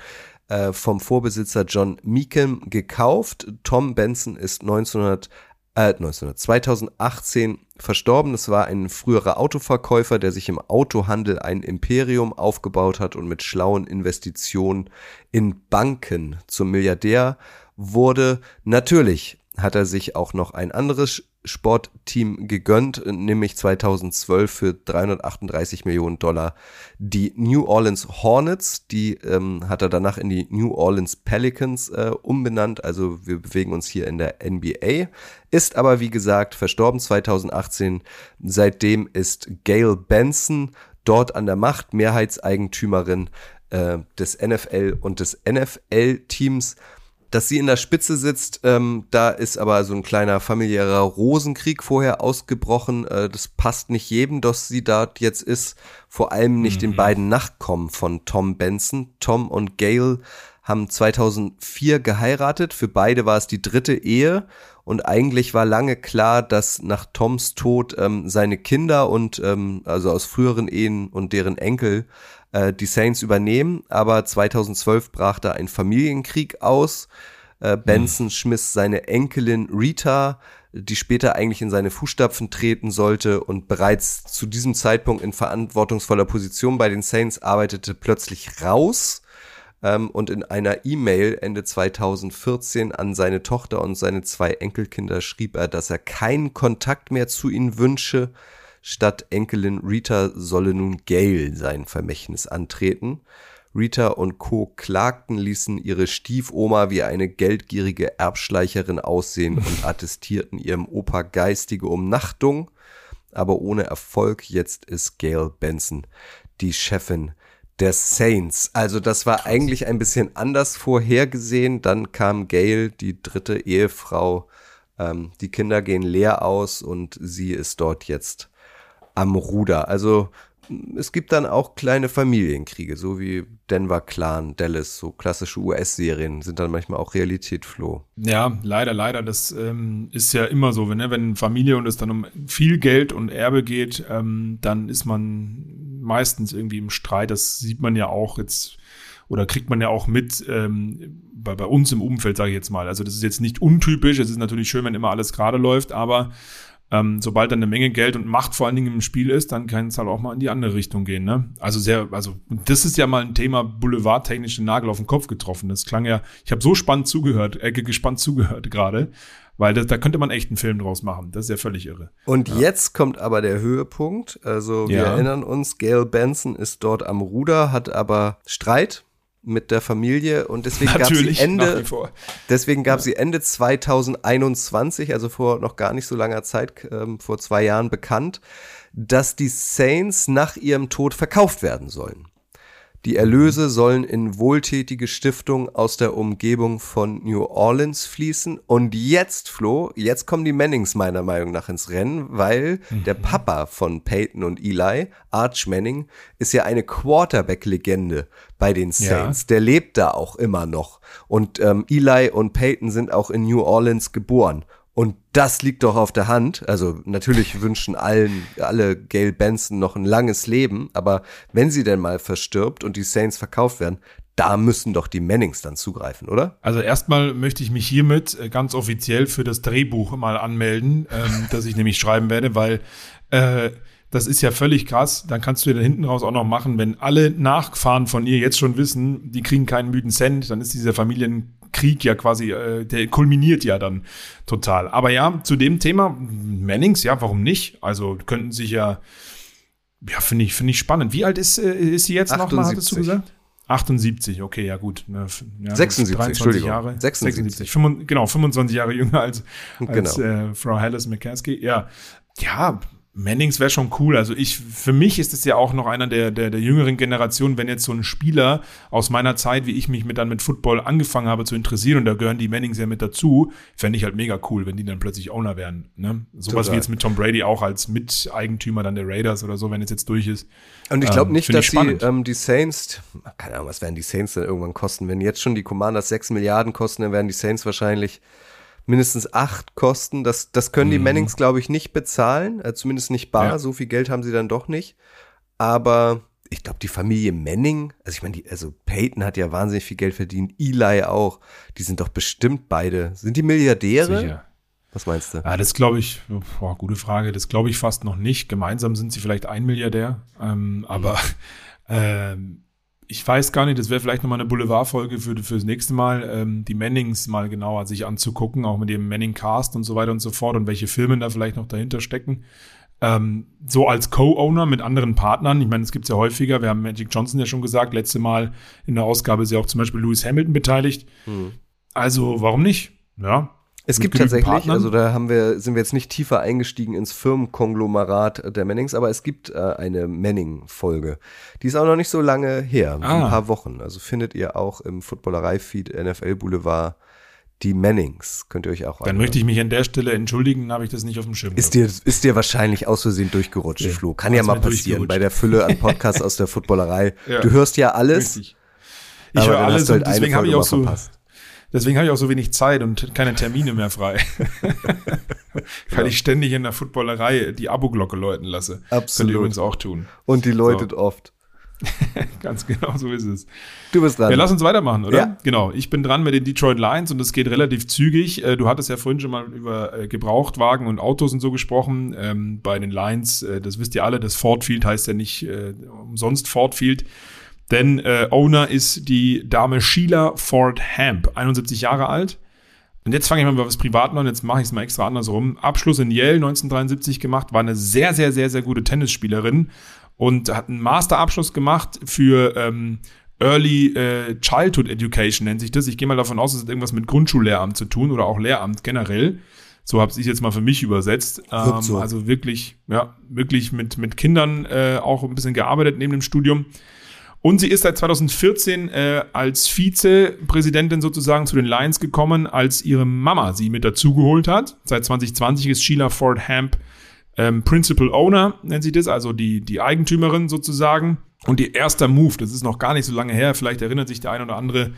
äh, vom Vorbesitzer John Meekham gekauft. Tom Benson ist 1900, äh, 1900, 2018 verstorben. Das war ein früherer Autoverkäufer, der sich im Autohandel ein Imperium aufgebaut hat und mit schlauen Investitionen in Banken zum Milliardär wurde. Natürlich hat er sich auch noch ein anderes Sportteam gegönnt, nämlich 2012 für 338 Millionen Dollar. Die New Orleans Hornets, die ähm, hat er danach in die New Orleans Pelicans äh, umbenannt. Also wir bewegen uns hier in der NBA. Ist aber, wie gesagt, verstorben 2018. Seitdem ist Gail Benson dort an der Macht, Mehrheitseigentümerin äh, des NFL und des NFL-Teams dass sie in der Spitze sitzt, ähm, da ist aber so ein kleiner familiärer Rosenkrieg vorher ausgebrochen. Äh, das passt nicht jedem, dass sie dort jetzt ist. Vor allem nicht mhm. den beiden Nachkommen von Tom Benson. Tom und Gail haben 2004 geheiratet. Für beide war es die dritte Ehe. Und eigentlich war lange klar, dass nach Toms Tod ähm, seine Kinder und ähm, also aus früheren Ehen und deren Enkel äh, die Saints übernehmen, aber 2012 brach da ein Familienkrieg aus. Äh, Benson mhm. schmiss seine Enkelin Rita, die später eigentlich in seine Fußstapfen treten sollte und bereits zu diesem Zeitpunkt in verantwortungsvoller Position bei den Saints arbeitete, plötzlich raus. Ähm, und in einer E-Mail Ende 2014 an seine Tochter und seine zwei Enkelkinder schrieb er, dass er keinen Kontakt mehr zu ihnen wünsche Statt Enkelin Rita solle nun Gail sein Vermächtnis antreten. Rita und Co. klagten, ließen ihre Stiefoma wie eine geldgierige Erbschleicherin aussehen und <laughs> attestierten ihrem Opa geistige Umnachtung, aber ohne Erfolg. Jetzt ist Gail Benson die Chefin der Saints. Also das war eigentlich ein bisschen anders vorhergesehen. Dann kam Gail, die dritte Ehefrau. Ähm, die Kinder gehen leer aus und sie ist dort jetzt am Ruder. Also es gibt dann auch kleine Familienkriege, so wie Denver Clan, Dallas, so klassische US-Serien sind dann manchmal auch Realität, Flo. Ja, leider, leider. Das ähm, ist ja immer so, wenn, ne, wenn Familie und es dann um viel Geld und Erbe geht, ähm, dann ist man meistens irgendwie im Streit. Das sieht man ja auch jetzt oder kriegt man ja auch mit ähm, bei, bei uns im Umfeld, sage ich jetzt mal. Also das ist jetzt nicht untypisch. Es ist natürlich schön, wenn immer alles gerade läuft, aber ähm, sobald dann eine Menge Geld und Macht vor allen Dingen im Spiel ist, dann kann es halt auch mal in die andere Richtung gehen. Ne? Also sehr, also das ist ja mal ein Thema boulevardtechnische Nagel auf den Kopf getroffen. Das klang ja, ich habe so spannend zugehört, äh, gespannt zugehört gerade, weil das, da könnte man echt einen Film draus machen. Das ist ja völlig irre. Und ja. jetzt kommt aber der Höhepunkt. Also wir ja. erinnern uns, Gail Benson ist dort am Ruder, hat aber Streit mit der Familie und deswegen gab sie Ende deswegen gab ja. sie Ende 2021, also vor noch gar nicht so langer Zeit, ähm, vor zwei Jahren bekannt, dass die Saints nach ihrem Tod verkauft werden sollen. Die Erlöse sollen in wohltätige Stiftungen aus der Umgebung von New Orleans fließen. Und jetzt, Flo, jetzt kommen die Mannings meiner Meinung nach ins Rennen, weil mhm. der Papa von Peyton und Eli, Arch Manning, ist ja eine Quarterback-Legende bei den Saints. Ja. Der lebt da auch immer noch. Und ähm, Eli und Peyton sind auch in New Orleans geboren. Und das liegt doch auf der Hand. Also natürlich wünschen allen, alle Gail Benson noch ein langes Leben, aber wenn sie denn mal verstirbt und die Saints verkauft werden, da müssen doch die Mannings dann zugreifen, oder? Also erstmal möchte ich mich hiermit äh, ganz offiziell für das Drehbuch mal anmelden, ähm, <laughs> das ich nämlich schreiben werde, weil äh, das ist ja völlig krass. Dann kannst du dir da hinten raus auch noch machen, wenn alle Nachfahren von ihr jetzt schon wissen, die kriegen keinen müden Cent, dann ist dieser Familien Krieg ja quasi, äh, der kulminiert ja dann total. Aber ja, zu dem Thema, Mannings, ja, warum nicht? Also könnten sich ja, ja, finde ich, finde ich spannend. Wie alt ist, äh, ist sie jetzt nochmal, hattest du gesagt? 78, okay, ja gut. Ne, ja, 76, Entschuldigung. Jahre, 76. 76 5, genau, 25 Jahre jünger als, als genau. äh, Frau Hallis McCaskey. Ja, ja, Mannings wäre schon cool. Also ich, für mich ist es ja auch noch einer der, der, der jüngeren Generationen, wenn jetzt so ein Spieler aus meiner Zeit, wie ich mich mit dann mit Football angefangen habe zu interessieren, und da gehören die Mannings ja mit dazu, fände ich halt mega cool, wenn die dann plötzlich Owner wären. Ne? Sowas Total. wie jetzt mit Tom Brady auch als Miteigentümer dann der Raiders oder so, wenn es jetzt durch ist. Und ich glaube ähm, nicht, dass die, ähm, die Saints, keine Ahnung, was werden die Saints dann irgendwann kosten? Wenn jetzt schon die Commanders 6 Milliarden kosten, dann werden die Saints wahrscheinlich mindestens acht kosten. Das, das können die mhm. Mannings, glaube ich, nicht bezahlen. Äh, zumindest nicht bar. Ja. So viel Geld haben sie dann doch nicht. Aber ich glaube, die Familie Manning, also ich meine, also Peyton hat ja wahnsinnig viel Geld verdient, Eli auch. Die sind doch bestimmt beide. Sind die Milliardäre? Sicher. Was meinst du? Ja, das glaube ich, boah, gute Frage. Das glaube ich fast noch nicht. Gemeinsam sind sie vielleicht ein Milliardär. Ähm, aber ähm, ich weiß gar nicht, das wäre vielleicht nochmal eine Boulevardfolge für fürs nächste Mal, ähm, die Mannings mal genauer sich anzugucken, auch mit dem Manning-Cast und so weiter und so fort und welche Filme da vielleicht noch dahinter stecken. Ähm, so als Co-Owner mit anderen Partnern, ich meine, es gibt's ja häufiger, wir haben Magic Johnson ja schon gesagt, letzte Mal in der Ausgabe ist ja auch zum Beispiel Lewis Hamilton beteiligt. Hm. Also, warum nicht? Ja. Es gibt tatsächlich, Partnern. also da haben wir, sind wir jetzt nicht tiefer eingestiegen ins Firmenkonglomerat der Mannings, aber es gibt äh, eine Manning-Folge. Die ist auch noch nicht so lange her, Ah. ein paar Wochen. Also findet ihr auch im Footballerei-Feed NFL Boulevard die Mannings. Könnt ihr euch auch Dann möchte ich mich an der Stelle entschuldigen, habe ich das nicht auf dem Schirm. Ist dir, ist dir wahrscheinlich aus Versehen durchgerutscht, Ja, Flo. Kann ja mal passieren bei der Fülle an <laughs> Podcasts aus der Footballerei. Ja. Du hörst ja alles. Richtig. Ich höre alles halt und deswegen habe ich auch so, verpasst. Deswegen habe ich auch so wenig Zeit und keine Termine mehr frei. <laughs> Weil ich ständig in der Footballerei die Abo-Glocke läuten lasse. Könnt Absolut. ihr übrigens auch tun. Und die läutet oft. <laughs> Ganz genau so ist es. Du bist dran. Ja, lass uns weitermachen, oder? Ja. Genau. Ich bin dran mit den Detroit Lions und es geht relativ zügig. Äh, Du hattest ja vorhin schon mal über äh, Gebrauchtwagen und Autos und so gesprochen. Ähm, bei den Lions, äh, das wisst ihr alle, das Ford Field heißt ja nicht umsonst Ford Field. Denn äh, Owner ist die Dame Sheila Ford Hamp, 71 Jahre alt. Und jetzt fange ich mal mit was Privaten an, jetzt mache ich es mal extra andersrum. Abschluss in Yale 1973 gemacht, war eine sehr, sehr, sehr, sehr gute Tennisspielerin und hat einen Masterabschluss gemacht für ähm, Early äh, Childhood Education, nennt sich das. Ich gehe mal davon aus, es hat irgendwas mit Grundschullehramt zu tun oder auch Lehramt generell. So habe ich jetzt mal für mich übersetzt. Ähm, so. Also wirklich, ja, wirklich mit, mit Kindern äh, auch ein bisschen gearbeitet neben dem Studium. Und sie ist seit 2014 äh, als Vizepräsidentin sozusagen zu den Lions gekommen, als ihre Mama sie mit dazugeholt hat. Seit 2020 ist Sheila Ford Hamp ähm, Principal Owner, nennt sie das, also die, die Eigentümerin sozusagen. Und ihr erster Move, das ist noch gar nicht so lange her, vielleicht erinnert sich der ein oder andere,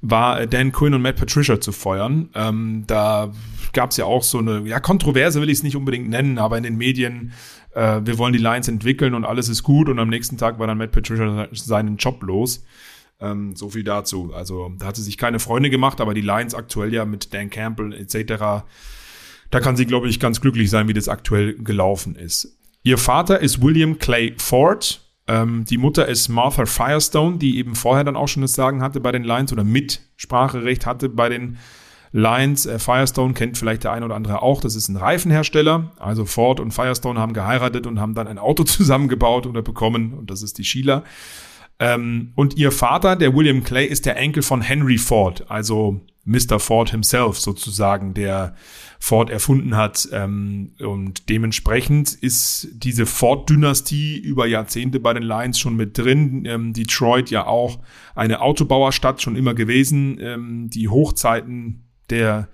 war äh, Dan Quinn und Matt Patricia zu feuern. Ähm, da gab es ja auch so eine, ja, Kontroverse will ich es nicht unbedingt nennen, aber in den Medien, äh, wir wollen die Lions entwickeln und alles ist gut und am nächsten Tag war dann Matt Patricia seinen Job los. Ähm, so viel dazu. Also da hat sie sich keine Freunde gemacht, aber die Lions aktuell ja mit Dan Campbell etc. Da kann sie, glaube ich, ganz glücklich sein, wie das aktuell gelaufen ist. Ihr Vater ist William Clay Ford. Ähm, die Mutter ist Martha Firestone, die eben vorher dann auch schon das Sagen hatte bei den Lions oder Mitspracherecht hatte bei den Lions. Äh, Firestone kennt vielleicht der eine oder andere auch. Das ist ein Reifenhersteller. Also Ford und Firestone haben geheiratet und haben dann ein Auto <laughs> zusammengebaut oder bekommen. Und das ist die Sheila. Ähm, und ihr Vater, der William Clay, ist der Enkel von Henry Ford, also Mr. Ford himself sozusagen, der Ford erfunden hat. Ähm, und dementsprechend ist diese Ford-Dynastie über Jahrzehnte bei den Lions schon mit drin. Ähm, Detroit ja auch eine Autobauerstadt schon immer gewesen. Die Hochzeiten der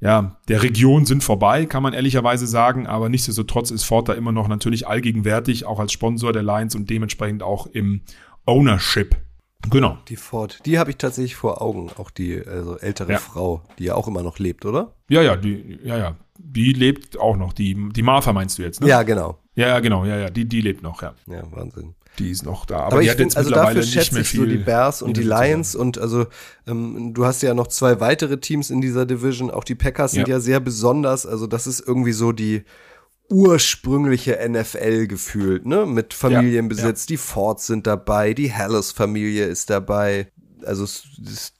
ja, der Region sind vorbei, kann man ehrlicherweise sagen, aber nichtsdestotrotz ist Ford da immer noch natürlich allgegenwärtig, auch als Sponsor der Lions und dementsprechend auch im Ownership. Genau. Die Ford, die habe ich tatsächlich vor Augen. Auch die also ältere Ja. Frau, die ja auch immer noch lebt, oder? Ja, ja, die, ja, ja. Die lebt auch noch. Die, die Martha meinst du jetzt, ne? Ja, genau. Ja, ja, genau, ja, ja. Die, die lebt noch, ja. Ja, Wahnsinn. Die ist noch da. Aber, Aber, die ich hat finde, jetzt also mittlerweile dafür nicht schätze mehr ich viel. so die Bears und die Lions und also ähm, du hast ja noch zwei weitere Teams in dieser Division. Auch die Packers sind Ja. ja sehr besonders. Also das ist irgendwie so die ursprüngliche NFL gefühlt, ne? Mit Familienbesitz. Die Fords sind dabei, die Hallis-Familie ist dabei. Also das,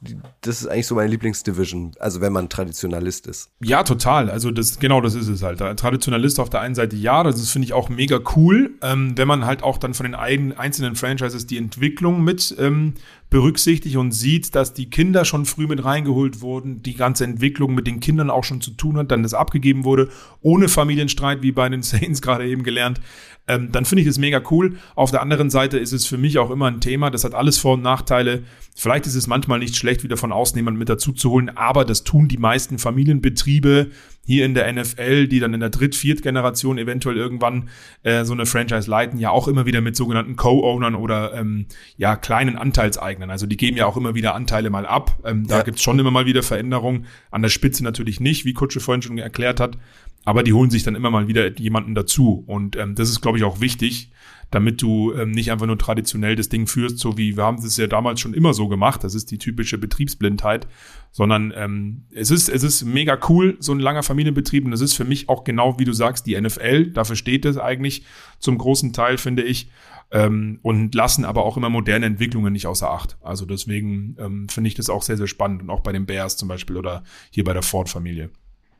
ist eigentlich so meine Lieblingsdivision. Also wenn man Traditionalist ist. Ja, total. Also das, genau das ist es halt. Traditionalist auf der einen Seite ja, das finde ich auch mega cool, ähm, wenn man halt auch dann von den ein, einzelnen Franchises die Entwicklung mit ähm, berücksichtigt und sieht, dass die Kinder schon früh mit reingeholt wurden, die ganze Entwicklung mit den Kindern auch schon zu tun hat, dann das abgegeben wurde, ohne Familienstreit, wie bei den <laughs> Saints gerade eben gelernt. Ähm, dann finde ich das mega cool. Auf der anderen Seite ist es für mich auch immer ein Thema, das hat alles Vor- und Nachteile. Vielleicht ist es manchmal nicht schlecht, wieder von außen jemanden mit dazu zu holen, aber das tun die meisten Familienbetriebe hier in der NFL, die dann in der Dritt-, Viert-Generation eventuell irgendwann äh, so eine Franchise leiten, ja auch immer wieder mit sogenannten Co-Ownern oder ähm, ja kleinen Anteilseignern. Also die geben ja auch immer wieder Anteile mal ab. Ähm, da Ja. gibt's schon immer mal wieder Veränderungen. An der Spitze natürlich nicht, wie Kutsche vorhin schon erklärt hat. Aber die holen sich dann immer mal wieder jemanden dazu. Und ähm, das ist, glaube ich, auch wichtig, damit du ähm, nicht einfach nur traditionell das Ding führst, so wie wir haben das ja damals schon immer so gemacht. Das ist die typische Betriebsblindheit, sondern ähm, es ist es ist mega cool, so ein langer Familienbetrieb und das ist für mich auch genau, wie du sagst, die NFL. Dafür steht es eigentlich zum großen Teil, finde ich. Ähm, und lassen aber auch immer moderne Entwicklungen nicht außer Acht. Also deswegen ähm, finde ich das auch sehr, sehr spannend und auch bei den Bears zum Beispiel oder hier bei der Ford-Familie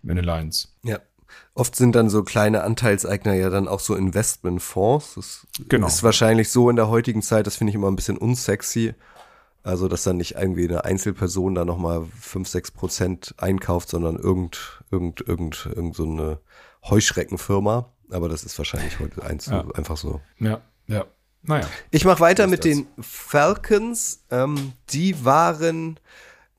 in den Lions. Ja. Oft sind dann so kleine Anteilseigner ja dann auch so Investmentfonds. Das Genau. ist wahrscheinlich so in der heutigen Zeit, das finde ich immer ein bisschen unsexy. Also, dass dann nicht irgendwie eine Einzelperson da nochmal 5, 6 Prozent einkauft, sondern irgend, irgend, irgend, irgend so eine Heuschreckenfirma. Aber das ist wahrscheinlich heute eins, Ja. einfach so. Ja, ja. Naja. Ich mache weiter mit ist den Falcons. Ähm, die waren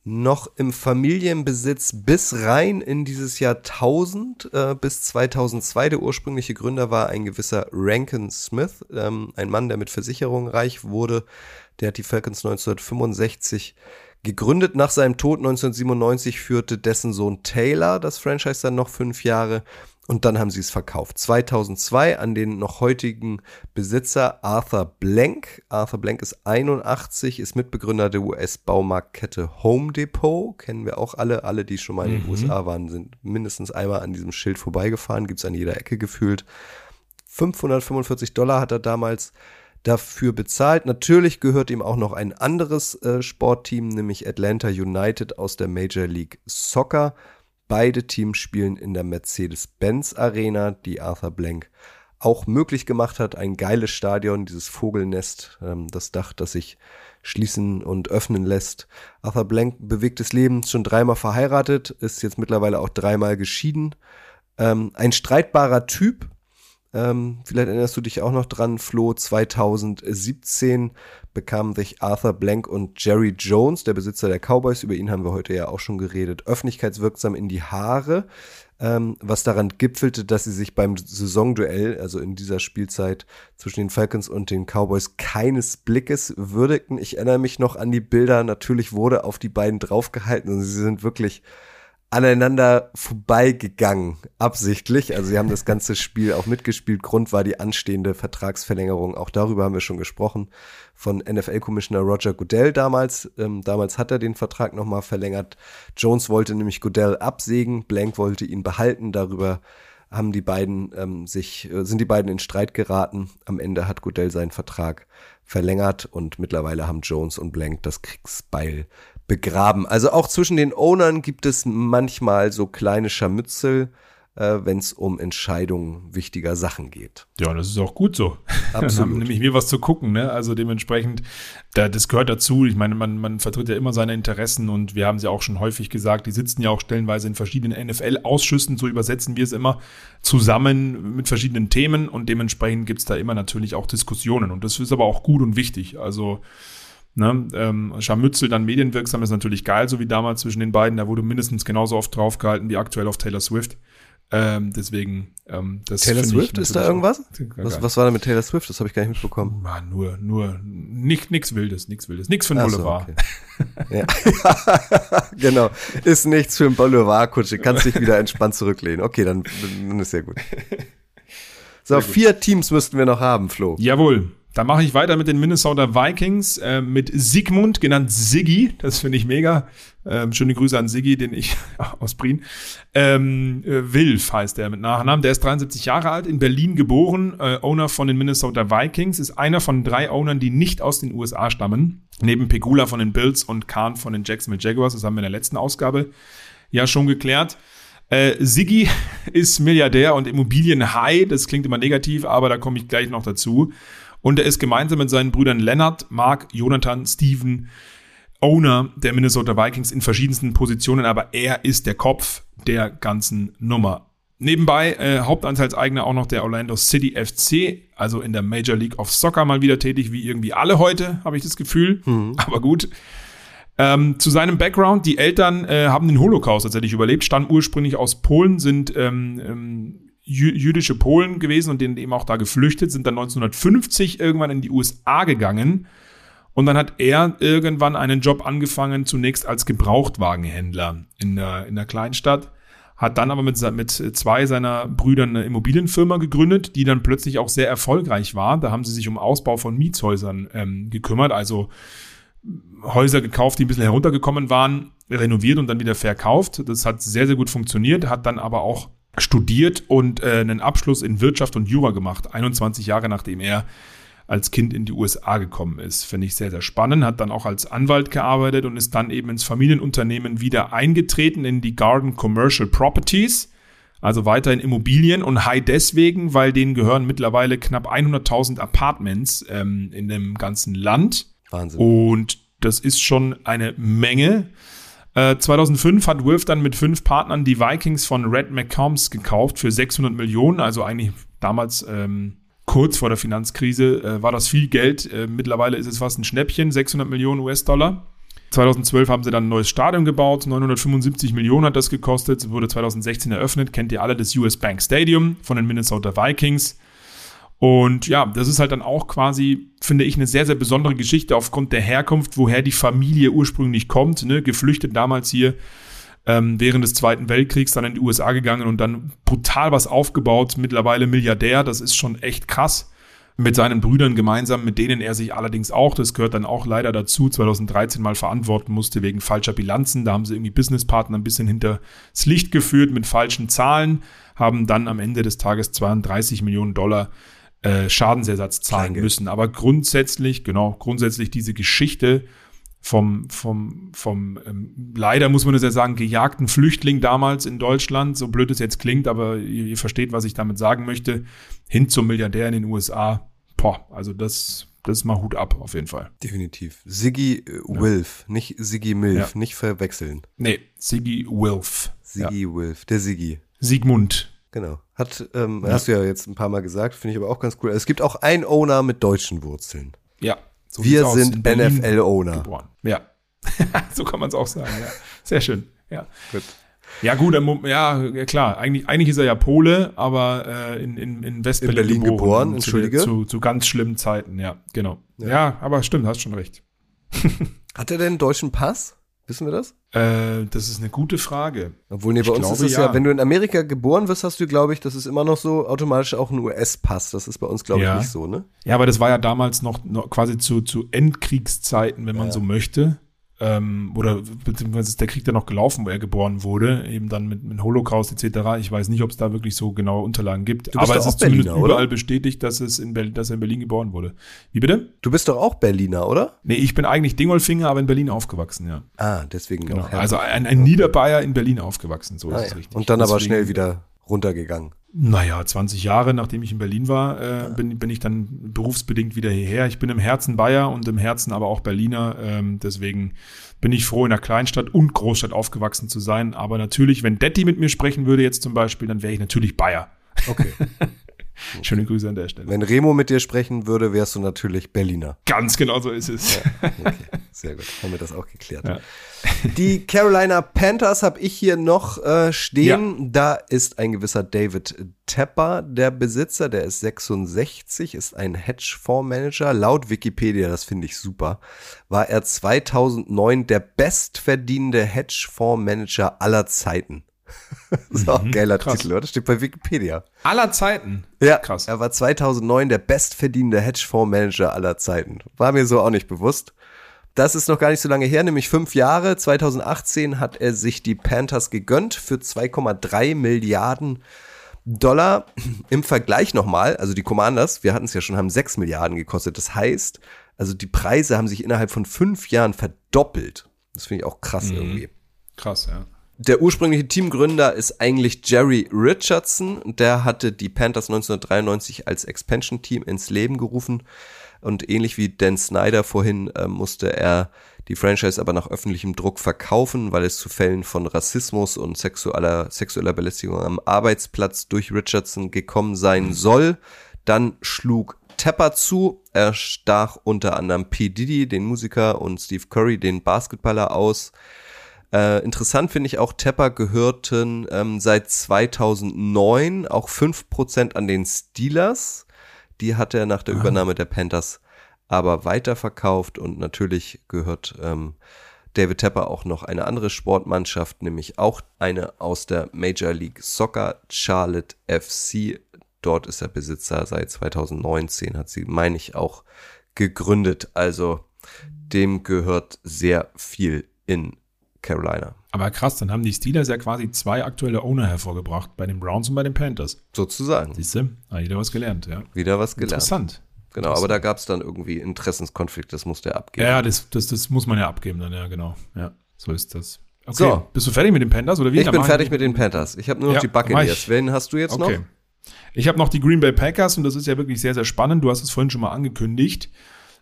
noch im Familienbesitz bis rein in dieses Jahrtausend, äh, bis 2002. Der ursprüngliche Gründer war ein gewisser Rankin Smith, ähm, ein Mann, der mit Versicherungen reich wurde. Der hat die Falcons 1965 gegründet. Nach seinem Tod 1997 führte dessen Sohn Taylor das Franchise dann noch fünf Jahre. Und dann haben sie es verkauft. 2002 an den noch heutigen Besitzer Arthur Blank. Arthur Blank ist 81, ist Mitbegründer der US-Baumarktkette Home Depot. Kennen wir auch alle. Alle, die schon mal in den USA waren, sind mindestens einmal an diesem Schild vorbeigefahren. Gibt's an jeder Ecke gefühlt. 545 Dollar hat er damals dafür bezahlt. Natürlich gehört ihm auch noch ein anderes äh, Sportteam, nämlich Atlanta United aus der Major League Soccer. Beide Teams spielen in der Mercedes-Benz Arena, die Arthur Blank auch möglich gemacht hat. Ein geiles Stadion, dieses Vogelnest, ähm, das Dach, das sich schließen und öffnen lässt. Arthur Blank bewegtes Leben, schon dreimal verheiratet, ist jetzt mittlerweile auch dreimal geschieden. Ähm, ein streitbarer Typ, ähm, vielleicht erinnerst du dich auch noch dran, Flo, 2017 bekamen sich Arthur Blank und Jerry Jones, der Besitzer der Cowboys, über ihn haben wir heute ja auch schon geredet, öffentlichkeitswirksam in die Haare, ähm, was daran gipfelte, dass sie sich beim Saisonduell, also in dieser Spielzeit zwischen den Falcons und den Cowboys, keines Blickes würdigten. Ich erinnere mich noch an die Bilder, natürlich wurde auf die beiden draufgehalten und sie sind wirklich aneinander vorbeigegangen, absichtlich. Also sie haben das ganze Spiel auch mitgespielt. Grund war die anstehende Vertragsverlängerung. Auch darüber haben wir schon gesprochen von NFL-Commissioner Roger Goodell damals. Ähm, damals hat er den Vertrag nochmal verlängert. Jones wollte nämlich Goodell absägen, Blank wollte ihn behalten. Darüber haben die beiden ähm, sich, äh, sind die beiden in Streit geraten. Am Ende hat Goodell seinen Vertrag verlängert und mittlerweile haben Jones und Blank das Kriegsbeil begraben. Also auch zwischen den Ownern gibt es manchmal so kleine Scharmützel, äh, wenn es um Entscheidungen wichtiger Sachen geht. Ja, und das ist auch gut so. <laughs> Dann Absolut. haben nämlich wir was zu gucken, ne? Also dementsprechend, da, das gehört dazu. Ich meine, man, man vertritt ja immer seine Interessen und wir haben sie auch schon häufig gesagt, die sitzen ja auch stellenweise in verschiedenen NFL-Ausschüssen, so übersetzen wir es immer, zusammen mit verschiedenen Themen und dementsprechend gibt's da immer natürlich auch Diskussionen. Und das ist aber auch gut und wichtig. Also Ne, ähm, Scharmützel dann medienwirksam ist natürlich geil, so wie damals zwischen den beiden. Da wurde mindestens genauso oft draufgehalten wie aktuell auf Taylor Swift. Ähm, deswegen, ähm, das Taylor Swift, ist da irgendwas? Was, was war da mit Taylor Swift? Das habe ich gar nicht mitbekommen. Ah, nur, nur, nicht, nix Wildes, nix Wildes, nix für den Ach so, Boulevard. okay. Ja. <laughs> genau. Ist nichts für ein Boulevardkutsche. Kannst dich wieder entspannt zurücklehnen. Okay, dann, dann ist ja gut. So, vier Teams müssten wir noch haben, Flo. Jawohl. Dann mache ich weiter mit den Minnesota Vikings, äh, mit Sigmund, genannt Siggy. Das finde ich mega. Ähm, schöne Grüße an Siggy, den ich <laughs> aus Prien. Ähm, äh, Wilf heißt er mit Nachnamen. Der ist 73 Jahre alt, in Berlin geboren, äh, Owner von den Minnesota Vikings, ist einer von drei Ownern, die nicht aus den USA stammen. Neben Pegula von den Bills und Kahn von den Jacksonville Jaguars. Das haben wir in der letzten Ausgabe ja schon geklärt. Äh, Siggy <laughs> ist Milliardär und Immobilienhai. Das klingt immer negativ, aber da komme ich gleich noch dazu. Und er ist gemeinsam mit seinen Brüdern Leonard, Mark, Jonathan, Steven Owner der Minnesota Vikings in verschiedensten Positionen, aber er ist der Kopf der ganzen Nummer. Nebenbei äh, Hauptanteilseigner auch noch der Orlando City FC, also in der Major League of Soccer mal wieder tätig, wie irgendwie alle heute, habe ich das Gefühl. Aber gut. Ähm, zu seinem Background, die Eltern äh, haben den Holocaust tatsächlich überlebt, stammen ursprünglich aus Polen, sind ähm, ähm, jüdische Polen gewesen und denen eben auch da geflüchtet, sind dann 1950 irgendwann in die USA gegangen. Und dann hat er irgendwann einen Job angefangen, zunächst als Gebrauchtwagenhändler in der, in der Kleinstadt, hat dann aber mit, mit zwei seiner Brüdern eine Immobilienfirma gegründet, die dann plötzlich auch sehr erfolgreich war. Da haben sie sich um Ausbau von Mietshäusern ähm, gekümmert, also Häuser gekauft, die ein bisschen heruntergekommen waren, renoviert und dann wieder verkauft. Das hat sehr, sehr gut funktioniert, hat dann aber auch studiert und äh, einen Abschluss in Wirtschaft und Jura gemacht, 21 Jahre nachdem er als Kind in die USA gekommen ist. Finde ich sehr, sehr spannend. Hat dann auch als Anwalt gearbeitet und ist dann eben ins Familienunternehmen wieder eingetreten in die Garden Commercial Properties. Also weiterhin Immobilien und high deswegen, weil denen gehören mittlerweile knapp 100.000 Apartments ähm, in dem ganzen Land. Wahnsinn. Und das ist schon eine Menge. Äh, 2005 hat Wolf dann mit fünf Partnern die Vikings von Red McCombs gekauft für 600 Millionen, also eigentlich damals ähm, kurz vor der Finanzkrise äh, war das viel Geld. Äh, mittlerweile ist es fast ein Schnäppchen, 600 Millionen US-Dollar. 2012 haben sie dann ein neues Stadion gebaut, 975 Millionen hat das gekostet, wurde 2016 eröffnet, kennt ihr alle das US Bank Stadium von den Minnesota Vikings. Und ja, das ist halt dann auch quasi, finde ich, eine sehr, sehr besondere Geschichte aufgrund der Herkunft, woher die Familie ursprünglich kommt, ne? geflüchtet damals hier ähm, während des Zweiten Weltkriegs dann in die USA gegangen und dann brutal was aufgebaut, mittlerweile Milliardär, das ist schon echt krass. Mit seinen Brüdern gemeinsam, mit denen er sich allerdings auch, das gehört dann auch leider dazu, 2013 mal verantworten musste wegen falscher Bilanzen. Da haben sie irgendwie Businesspartner ein bisschen hinters Licht geführt mit falschen Zahlen, haben dann am Ende des Tages 32 Millionen Dollar äh, Schadensersatz zahlen Kleingeld. müssen. Aber grundsätzlich, genau, grundsätzlich diese Geschichte vom, vom, vom ähm, leider muss man das ja sagen, gejagten Flüchtling damals in Deutschland, so blöd es jetzt klingt, aber ihr, ihr versteht, was ich damit sagen möchte, hin zum Milliardär in den USA. Boah, also das, das ist mal Hut ab, auf jeden Fall. Definitiv. Siggy äh, Wilf, nicht Siggy Milf, Ja. nicht verwechseln. Nee, Siggy Wilf. Ja. Siggy Wilf, der Siggy. Sigmund. Genau. Hat, ähm, hast du ja jetzt ein paar Mal gesagt, finde ich aber auch ganz cool. Es gibt auch einen Owner mit deutschen Wurzeln. Ja. so Wir sind NFL-Owner. Geboren. Ja. <laughs> so kann man es auch sagen, ja. Sehr schön. Ja. Gut. Ja, gut, ja, ja, klar. Eigentlich, eigentlich ist er ja Pole, aber äh, in, in, in Westberlin In Berlin geboren, zu, entschuldige. Zu, zu ganz schlimmen Zeiten, ja, genau. Ja, aber stimmt, hast schon recht. <laughs> Hat er denn einen deutschen Pass? Wissen wir das? Äh, das ist eine gute Frage. Obwohl, nee, bei Ich uns glaube, ist es ja. ja. wenn du in Amerika geboren wirst, hast du, glaube ich, das ist immer noch so automatisch auch ein US-Pass. Das ist bei uns, glaube Ja. ich, nicht so, ne? Ja, aber das war ja damals noch, noch quasi zu, zu Endkriegszeiten, wenn man so möchte. Ähm, oder beziehungsweise ist der Krieg dann noch gelaufen, wo er geboren wurde, eben dann mit, mit Holocaust etc. Ich weiß nicht, ob es da wirklich so genaue Unterlagen gibt. Aber es ist zumindest Berliner, oder? überall bestätigt, dass, es in Berlin, dass er in Berlin geboren wurde. Wie bitte? Du bist doch auch Berliner, oder? Nee, ich bin eigentlich Dingolfinger, aber in Berlin aufgewachsen, ja. Ah, deswegen Genau. auch. ja. Also ein, ein Niederbayer in Berlin aufgewachsen, so Ah, ist es ja. richtig. Und dann aber Deswegen- schnell wieder runtergegangen. Naja, 20 Jahre nachdem ich in Berlin war, äh, bin, bin ich dann berufsbedingt wieder hierher. Ich bin im Herzen Bayer und im Herzen aber auch Berliner. Ähm, deswegen bin ich froh, in einer Kleinstadt und Großstadt aufgewachsen zu sein. Aber natürlich, wenn Detti mit mir sprechen würde jetzt zum Beispiel, dann wäre ich natürlich Bayer. Okay. <laughs> Schöne Grüße an der Stelle. Wenn Remo mit dir sprechen würde, wärst du natürlich Berliner. Ganz genau so ist es. Okay, sehr gut. Haben wir das auch geklärt. Ja. Die Carolina Panthers habe ich hier noch äh, stehen. Da ist ein gewisser David Tepper der Besitzer. Der ist 66, ist ein Hedgefondsmanager. Laut Wikipedia, das finde ich super, war er 2009 der bestverdienende Hedgefondsmanager aller Zeiten. Das <laughs> ist auch ein geiler Mhm. krass. Titel, oder? Steht bei Wikipedia. Aller Zeiten. Ja, Krass. Er war 2009 der bestverdienende Hedgefondsmanager aller Zeiten. War mir so auch nicht bewusst. Das ist noch gar nicht so lange her, nämlich fünf Jahre. 2018 hat er sich die Panthers gegönnt für 2,3 Milliarden Dollar. <clears throat> Im Vergleich nochmal, also die Commanders, wir hatten es ja schon, haben 6 Milliarden gekostet. Das heißt, also die Preise haben sich innerhalb von fünf Jahren verdoppelt. Das finde ich auch krass irgendwie. Krass, ja. Der ursprüngliche Teamgründer ist eigentlich Jerry Richardson. Der hatte die Panthers 1993 als Expansion-Team ins Leben gerufen. Und ähnlich wie Dan Snyder vorhin äh, musste er die Franchise aber nach öffentlichem Druck verkaufen, weil es zu Fällen von Rassismus und sexueller, sexueller Belästigung am Arbeitsplatz durch Richardson gekommen sein soll. Dann schlug Tepper zu. Er stach unter anderem P. Diddy, den Musiker, und Steve Curry, den Basketballer, aus. Äh, interessant finde ich auch, Tepper gehörten ähm, seit 2009 auch 5% an den Steelers. Die hat er nach der Übernahme der Panthers aber weiterverkauft und natürlich gehört ähm, David Tepper auch noch eine andere Sportmannschaft, nämlich auch eine aus der Major League Soccer, Charlotte FC. Dort ist er Besitzer seit 2019, hat sie, meine ich, auch gegründet. Also dem gehört sehr viel in Carolina. Aber krass, dann haben die Steelers ja quasi zwei aktuelle Owner hervorgebracht, bei den Browns und bei den Panthers. Sozusagen. Siehst du? Hat wieder was gelernt, ja. Wieder was gelernt. Interessant. Genau, aber da gab es dann irgendwie Interessenskonflikt, das musste er abgeben. Ja, das, das, das muss man ja abgeben dann, ja, genau. Ja, so ist das. Okay, So. bist du fertig mit den Panthers oder wie? ich Dann bin fertig wir- mit den Panthers. Ich habe nur noch Ja, die Buccaneers. ich. Wen hast du jetzt Okay. noch? Ich habe noch die Green Bay Packers und das ist ja wirklich sehr, sehr spannend. Du hast es vorhin schon mal angekündigt.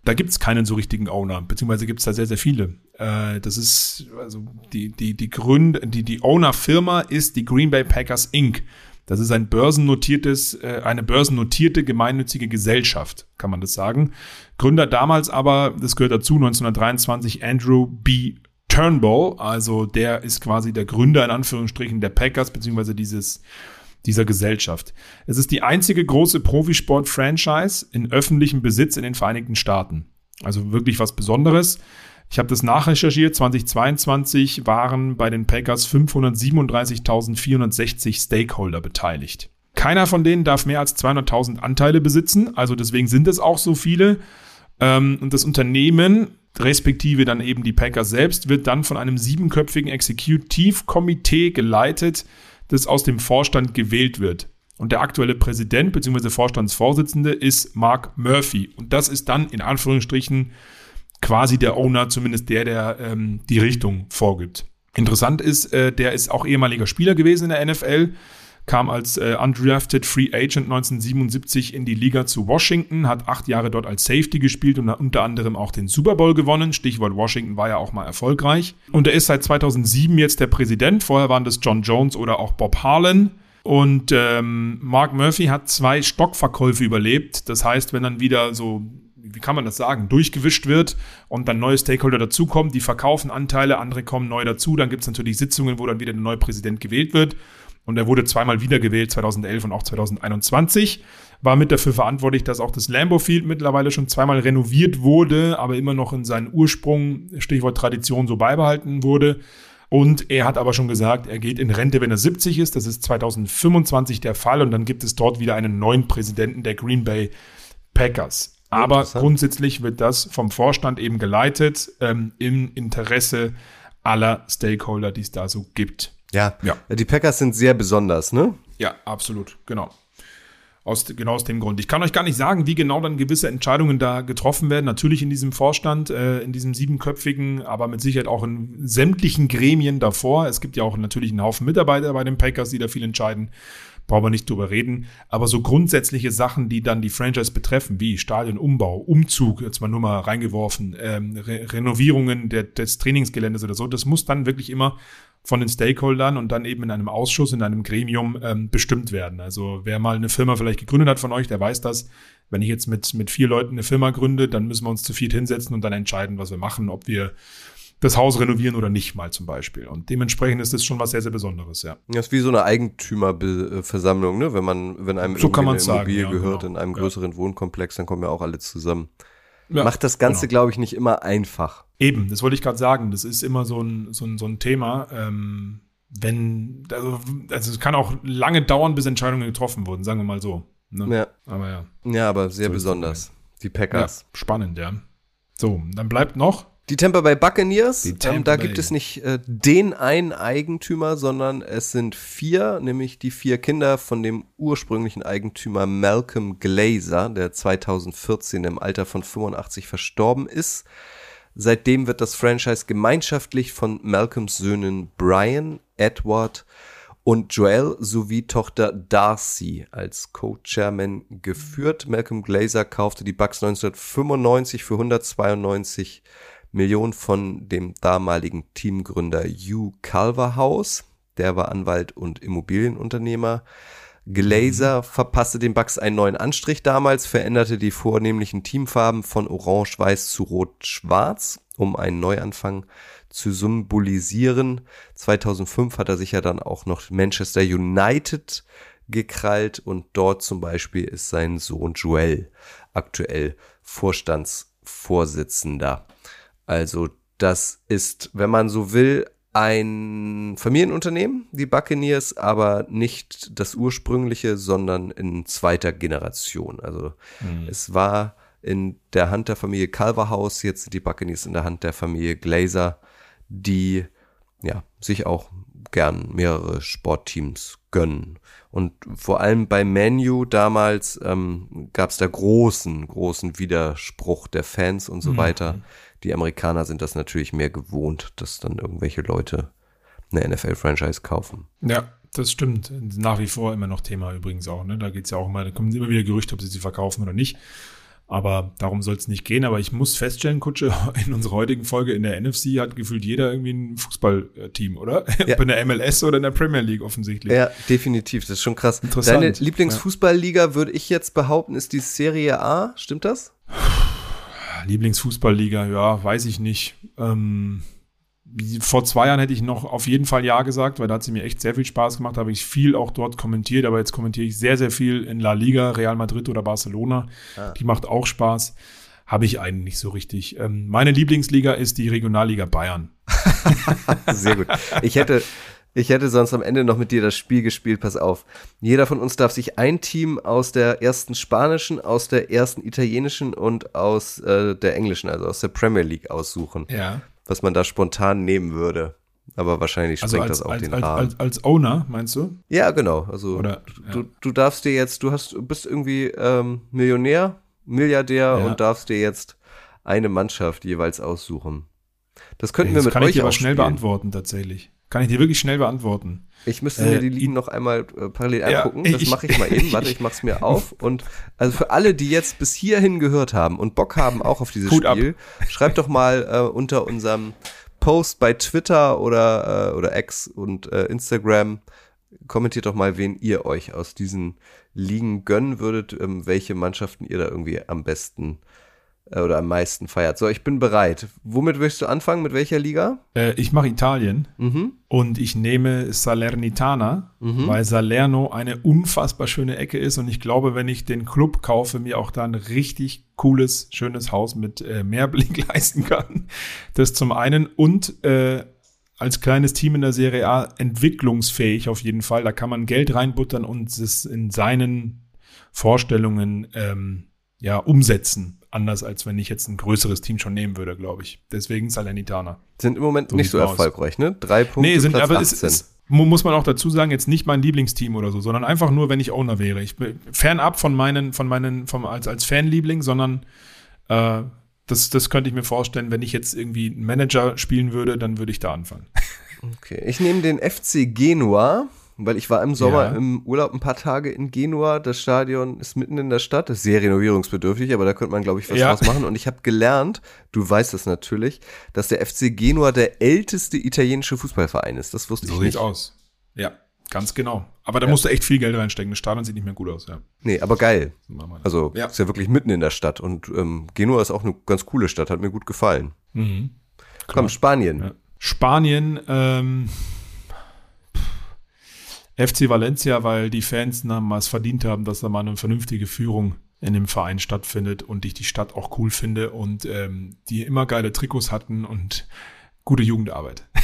Da gibt es keinen so richtigen Owner, beziehungsweise gibt es da sehr, sehr viele. Äh, das ist, also die, die, die Gründ, die, die Owner-Firma ist die Green Bay Packers Inc. Das ist ein börsennotiertes, äh, eine börsennotierte gemeinnützige Gesellschaft, kann man das sagen. Gründer damals aber, das gehört dazu, 1923 Andrew B. Turnbull, also der ist quasi der Gründer in Anführungsstrichen der Packers, beziehungsweise dieses, dieser Gesellschaft. Es ist die einzige große Profisport-Franchise in öffentlichem Besitz in den Vereinigten Staaten. Also wirklich was Besonderes. Ich habe das nachrecherchiert. 2022 waren bei den Packers 537.460 Stakeholder beteiligt. Keiner von denen darf mehr als 200.000 Anteile besitzen. Also deswegen sind es auch so viele. Ähm, und das Unternehmen, respektive dann eben die Packers selbst, wird dann von einem siebenköpfigen Exekutivkomitee geleitet, das aus dem Vorstand gewählt wird. Und der aktuelle Präsident bzw. Vorstandsvorsitzende ist Mark Murphy. Und das ist dann in Anführungsstrichen quasi der Owner, zumindest der, der ähm, die Richtung vorgibt. Interessant ist, äh, der ist auch ehemaliger Spieler gewesen in der NFL, kam als äh, undrafted Free Agent 1977 in die Liga zu Washington, hat acht Jahre dort als Safety gespielt und hat unter anderem auch den Super Bowl gewonnen. Stichwort Washington war ja auch mal erfolgreich. Und er ist seit 2007 jetzt der Präsident. Vorher waren das John Jones oder auch Bob Harlan. Und ähm, Mark Murphy hat zwei Stockverkäufe überlebt. Das heißt, wenn dann wieder so, wie kann man das sagen, durchgewischt wird und dann neue Stakeholder dazukommen, die verkaufen Anteile, andere kommen neu dazu, dann gibt es natürlich Sitzungen, wo dann wieder der neue Präsident gewählt wird. Und er wurde zweimal wiedergewählt, 2011 und auch 2021. War mit dafür verantwortlich, dass auch das Lambeau Field mittlerweile schon zweimal renoviert wurde, aber immer noch in seinen Ursprung, Stichwort Tradition, so beibehalten wurde. Und er hat aber schon gesagt, er geht in Rente, wenn er 70 ist. Das ist 2025 der Fall. Und dann gibt es dort wieder einen neuen Präsidenten der Green Bay Packers. Aber grundsätzlich wird das vom Vorstand eben geleitet ähm, im Interesse aller Stakeholder, die es da so gibt. Ja. Ja. Die Packers sind sehr besonders, ne? Ja, absolut, genau. Aus, genau aus dem Grund. Ich kann euch gar nicht sagen, wie genau dann gewisse Entscheidungen da getroffen werden. Natürlich in diesem Vorstand, äh, in diesem siebenköpfigen, aber mit Sicherheit auch in sämtlichen Gremien davor. Es gibt ja auch natürlich einen Haufen Mitarbeiter bei den Packers, die da viel entscheiden. Brauchen wir nicht drüber reden. Aber so grundsätzliche Sachen, die dann die Franchise betreffen, wie Stadionumbau, Umzug, jetzt mal nur mal reingeworfen, ähm, Re Renovierungen der, des Trainingsgeländes oder so, das muss dann wirklich immer von den Stakeholdern und dann eben in einem Ausschuss, in einem Gremium ähm, bestimmt werden. Also wer mal eine Firma vielleicht gegründet hat von euch, der weiß das. Wenn ich jetzt mit, mit vier Leuten eine Firma gründe, dann müssen wir uns zu viert hinsetzen und dann entscheiden, was wir machen, ob wir das Haus renovieren oder nicht mal zum Beispiel. Und dementsprechend ist das schon was sehr, sehr Besonderes, ja. Das ist wie so eine Eigentümerversammlung, ne? Wenn man, wenn einem So kann eine Immobilie sagen, ja, gehört genau. in einem Ja. größeren Wohnkomplex, dann kommen ja auch alle zusammen. Ja Macht das Ganze, genau. glaube ich, nicht immer einfach. Eben, das wollte ich gerade sagen. Das ist immer so ein, so ein, so ein Thema. Ähm, wenn, also, also es kann auch lange dauern, bis Entscheidungen getroffen wurden, sagen wir mal so. Ne? Ja. Aber ja. Ja, aber sehr So besonders. Die ja, Packers. spannend, ja. So, dann bleibt noch Die Tampa Bay Buccaneers, Die ähm, Tampa da Bay. gibt es nicht äh, den einen Eigentümer, sondern es sind vier, nämlich die vier Kinder von dem ursprünglichen Eigentümer Malcolm Glazer, der 2014 im Alter von 85 verstorben ist. Seitdem wird das Franchise gemeinschaftlich von Malcolms Söhnen Brian, Edward und Joel sowie Tochter Darcy als Co-Chairman geführt. Malcolm Glazer kaufte die Bucks 1995 für 192 Millionen von dem damaligen Teamgründer Hugh Culverhouse. Der war Anwalt und Immobilienunternehmer. Glazer verpasste den Bucks einen neuen Anstrich damals, veränderte die vornehmlichen Teamfarben von orange-weiß zu rot-schwarz, um einen Neuanfang zu symbolisieren. 2005 hat er sich ja dann auch noch Manchester United gekrallt und dort zum Beispiel ist sein Sohn Joel aktuell Vorstandsvorsitzender. Also das ist, wenn man so will, ein Familienunternehmen, die Buccaneers, aber nicht das ursprüngliche, sondern in zweiter Generation. Also es war in der Hand der Familie Culverhouse, jetzt sind die Buccaneers in der Hand der Familie Glazer, die ja, sich auch gern mehrere Sportteams gönnen. Und vor allem bei Manu damals ähm, gab es da großen, großen Widerspruch der Fans und so weiter. Die Amerikaner sind das natürlich mehr gewohnt, dass dann irgendwelche Leute eine NFL-Franchise kaufen. Ja, das stimmt. Nach wie vor immer noch Thema übrigens auch. Ne? Da geht's ja auch immer, da kommen immer wieder Gerüchte, ob sie sie verkaufen oder nicht. Aber darum soll es nicht gehen. Aber ich muss feststellen, Kutsche, <laughs> in unserer heutigen Folge in der NFC hat gefühlt jeder irgendwie ein Fußballteam, oder? <laughs> Ja. Ob in der MLS oder in der Premier League offensichtlich. Ja, definitiv. Das ist schon krass. Interessant. Deine Lieblingsfußballliga, würde ich jetzt behaupten, ist die Serie A. Stimmt das? Lieblingsfußballliga, ja, weiß ich nicht. Ähm, vor zwei Jahren hätte ich noch auf jeden Fall Ja gesagt, weil da hat sie mir echt sehr viel Spaß gemacht. Da habe ich viel auch dort kommentiert, aber jetzt kommentiere ich sehr, sehr viel in La Liga, Real Madrid oder Barcelona. Die macht auch Spaß. Habe ich einen nicht so richtig. Ähm, meine Lieblingsliga ist die Regionalliga Bayern. <laughs> Sehr gut. Ich hätte, ich hätte sonst am Ende noch mit dir das Spiel gespielt. Pass auf. Jeder von uns darf sich ein Team aus der ersten spanischen, aus der ersten italienischen und aus äh, der englischen, also aus der Premier League aussuchen, Ja. was man da spontan nehmen würde. Aber wahrscheinlich Also sprengt als, das auch als, den als, Rahmen. als, als Owner, meinst du? ja, genau. Also Oder- du, ja. du darfst dir jetzt, du hast, du bist irgendwie ähm, Millionär, Milliardär Ja. und darfst dir jetzt eine Mannschaft jeweils aussuchen. Das könnten das wir mit kann euch ich aber auch schnell beantworten, tatsächlich. Kann ich dir wirklich schnell beantworten. Ich müsste Äh, mir die Ligen noch einmal äh, parallel Ja, angucken. Das mache ich mal eben. Warte, ich mach's mir <laughs> auf. Und also für alle, die jetzt bis hierhin gehört haben und Bock haben auch auf dieses Hut ab. Spiel, schreibt doch mal äh, unter unserem Post bei Twitter oder, äh, oder X und äh, Instagram. Kommentiert doch mal, wen ihr euch aus diesen Ligen gönnen würdet, ähm, welche Mannschaften ihr da irgendwie am besten äh, oder am meisten feiert. So, ich bin bereit. Womit möchtest du anfangen? Mit welcher Liga? Äh, ich mache Italien Mhm. und ich nehme Salernitana, weil Salerno eine unfassbar schöne Ecke ist und ich glaube, wenn ich den Club kaufe, mir auch da ein richtig cooles, schönes Haus mit äh, Mehrblick <laughs> leisten kann. Das zum einen und äh, als kleines Team in der Serie A entwicklungsfähig auf jeden Fall. Da kann man Geld reinbuttern und es in seinen Vorstellungen ähm, ja umsetzen. Anders als wenn ich jetzt ein größeres Team schon nehmen würde, glaube ich. Deswegen Salernitana. Sind im Moment So nicht so aus. erfolgreich, ne? Drei Punkte, Nee, sind, Platz aber es 18. ist, mu- muss man auch dazu sagen, jetzt nicht mein Lieblingsteam oder so, sondern einfach nur, wenn ich Owner wäre. Ich bin fernab von meinen, von meinen, vom, als, als Fanliebling, sondern äh, das, das könnte ich mir vorstellen, wenn ich jetzt irgendwie einen Manager spielen würde, dann würde ich da anfangen. Okay, ich nehme den FC Genua, weil ich war im Sommer Ja. im Urlaub ein paar Tage in Genua. Das Stadion ist mitten in der Stadt, ist sehr renovierungsbedürftig, aber da könnte man, glaube ich, was Ja. draus machen. Und ich habe gelernt, du weißt das natürlich, dass der FC Genua der älteste italienische Fußballverein ist. Das wusste So ich sieht's nicht. aus. Ja, ganz genau. Aber da musst du echt viel Geld reinstecken. Das Stadion sieht nicht mehr gut aus, ja. Nee, aber geil. Also Ja. ist ja wirklich mitten in der Stadt. Und ähm, Genua ist auch eine ganz coole Stadt, hat mir gut gefallen. Mhm. Komm, Spanien. Ja. Spanien, ähm, FC Valencia, weil die Fans damals verdient haben, dass da mal eine vernünftige Führung in dem Verein stattfindet und ich die Stadt auch cool finde und ähm, die immer geile Trikots hatten und gute Jugendarbeit. <laughs>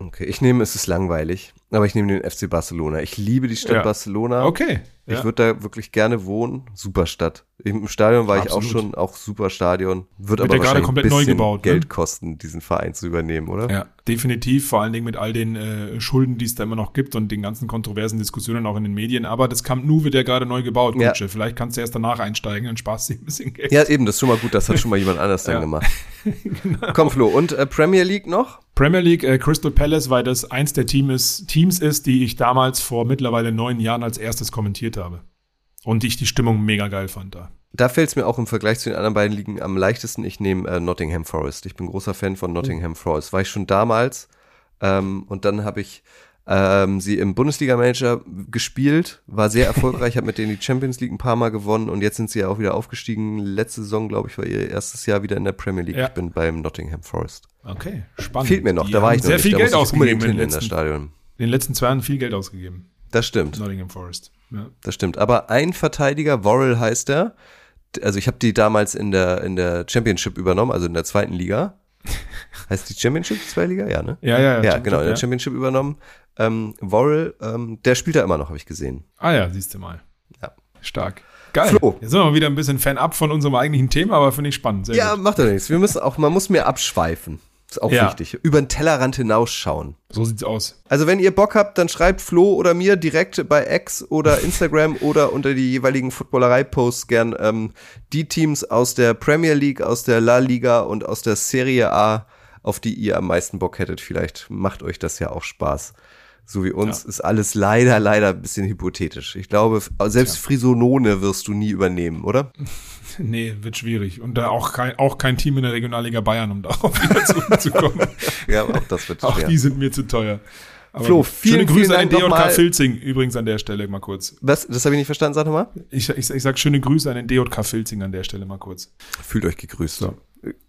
Okay, ich nehme, es ist langweilig, aber ich nehme den FC Barcelona. Ich liebe die Stadt Ja. Barcelona. Okay. Ich ja. würde da wirklich gerne wohnen. Super Stadt. Im Stadion war ich auch Absolut. schon, auch super Stadion. Wird Wird aber gerade komplett neu gebaut, ne? Geld kosten, diesen Verein zu übernehmen, oder? Ja, definitiv, vor allen Dingen mit all den äh, Schulden, die es da immer noch gibt und den ganzen kontroversen Diskussionen auch in den Medien. Aber das Camp Nou wird ja gerade neu gebaut, Ja. Kutsche. Vielleicht kannst du erst danach einsteigen, dann sparst du ein bisschen Geld. Ja, eben, das ist schon mal gut. Das hat schon mal jemand anders dann gemacht. <laughs> Komm, Flo. Und äh, Premier League noch? Premier League, äh, Crystal Palace, weil das eins der Team ist, Teams ist, die ich damals vor mittlerweile neun Jahren als erstes kommentiert habe. Und ich die Stimmung mega geil fand da. Da fällt es mir auch im Vergleich zu den anderen beiden Ligen am leichtesten. Ich nehme äh, Nottingham Forest. Ich bin großer Fan von Nottingham Forest. War ich schon damals. Ähm, und dann habe ich ähm, sie im Bundesliga-Manager gespielt, war sehr erfolgreich, habe mit denen die Champions League ein paar Mal gewonnen und jetzt sind sie ja auch wieder aufgestiegen. Letzte Saison, glaube ich, war ihr erstes Jahr wieder in der Premier League. Ja. Ich bin beim Nottingham Forest. Okay, spannend. Fehlt mir noch, Die da war ich noch sehr nicht. viel da Geld ausgegeben den, in das Stadion. In den letzten zwei Jahren viel Geld ausgegeben. Das stimmt. Nottingham Forest. Ja. Das stimmt. Aber ein Verteidiger, Worrell heißt er. Also ich habe die damals in der, in der Championship übernommen, also in der zweiten Liga. <laughs> heißt die Championship die zweite Liga? Ja, ne? Ja, ja, Ja, stimmt, genau, in der ja. Championship übernommen. Ähm, Worrell, ähm, der spielt da immer noch, habe ich gesehen. Ah ja, siehst du mal. Ja. Stark. Geil. Flo. Jetzt sind wir wieder ein bisschen Fan ab von unserem eigentlichen Thema, aber finde ich spannend. Sehr Ja, gut. macht doch nichts. Wir müssen auch, man muss mehr abschweifen. Ist auch Ja. wichtig. Über den Tellerrand hinausschauen. So sieht's aus. Also wenn ihr Bock habt, dann schreibt Flo oder mir direkt bei X oder Instagram <laughs> oder unter die jeweiligen Footballerei-Posts gern ähm, die Teams aus der Premier League, aus der La Liga und aus der Serie A, auf die ihr am meisten Bock hättet. Vielleicht macht euch das ja auch Spaß. So wie uns Ja. ist alles leider, leider ein bisschen hypothetisch. Ich glaube, selbst Frisonone wirst du nie übernehmen, oder? <laughs> Nee, wird schwierig. Und da auch kein, auch kein Team in der Regionalliga Bayern, um <laughs> darauf wieder zurückzukommen. Ja, auch das wird auch schwer. die sind mir zu teuer. Aber Flo, vielen, schöne Grüße vielen an den Dank DJK. Filzing übrigens an der Stelle mal kurz. Was? Das habe ich nicht verstanden, sag nochmal. Ich, ich, ich sag schöne Grüße an den DJK Filzing an der Stelle mal kurz. Fühlt euch gegrüßt. So.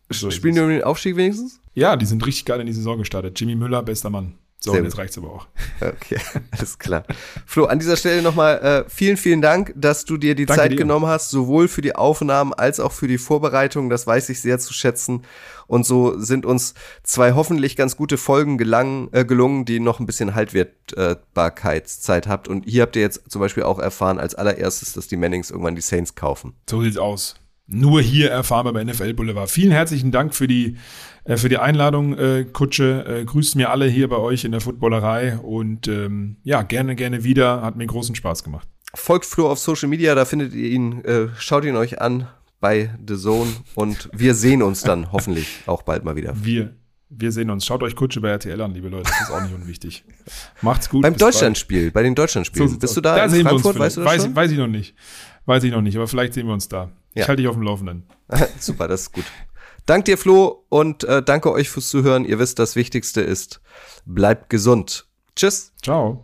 So Spielen die um den Aufstieg wenigstens? Ja, die sind richtig geil in die Saison gestartet. Jimmy Müller, bester Mann. So, Sehr und jetzt reicht's aber auch. Okay, <laughs> alles klar. Flo, an dieser Stelle nochmal äh, vielen, vielen Dank, dass du dir die Danke Zeit dir. genommen hast, sowohl für die Aufnahmen als auch für die Vorbereitung. Das weiß ich sehr zu schätzen. Und so sind uns zwei hoffentlich ganz gute Folgen gelangen, äh, gelungen, die noch ein bisschen Haltwertbarkeitszeit habt. Und hier habt ihr jetzt zum Beispiel auch erfahren, als allererstes, dass die Mannings irgendwann die Saints kaufen. So sieht's aus. Nur hier erfahren wir bei NFL Boulevard. Vielen herzlichen Dank für die, äh, für die Einladung, äh, Kutsche. Äh, grüßt mir alle hier bei euch in der Footballerei und ähm, ja, gerne, gerne wieder. Hat mir großen Spaß gemacht. Folgt Flo auf Social Media, da findet ihr ihn, äh, schaut ihn euch an bei The Zone und wir sehen uns dann <laughs> hoffentlich auch bald mal wieder. Wir, wir sehen uns. Schaut euch Kutsche bei RTL an, liebe Leute. Das ist auch nicht unwichtig. Macht's gut. Beim. Deutschlandspiel, bei den Deutschlandspielen. sieht's Bist du da, da in sehen Frankfurt, wir uns weißt du das weiß, schon? weiß ich noch nicht. Weiß ich noch nicht, aber vielleicht sehen wir uns da. Ja. Ich halte dich auf dem Laufenden. <laughs> Super, das ist gut. Dank dir, Flo, und äh, danke euch fürs Zuhören. Ihr wisst, das Wichtigste ist, bleibt gesund. Tschüss. Ciao.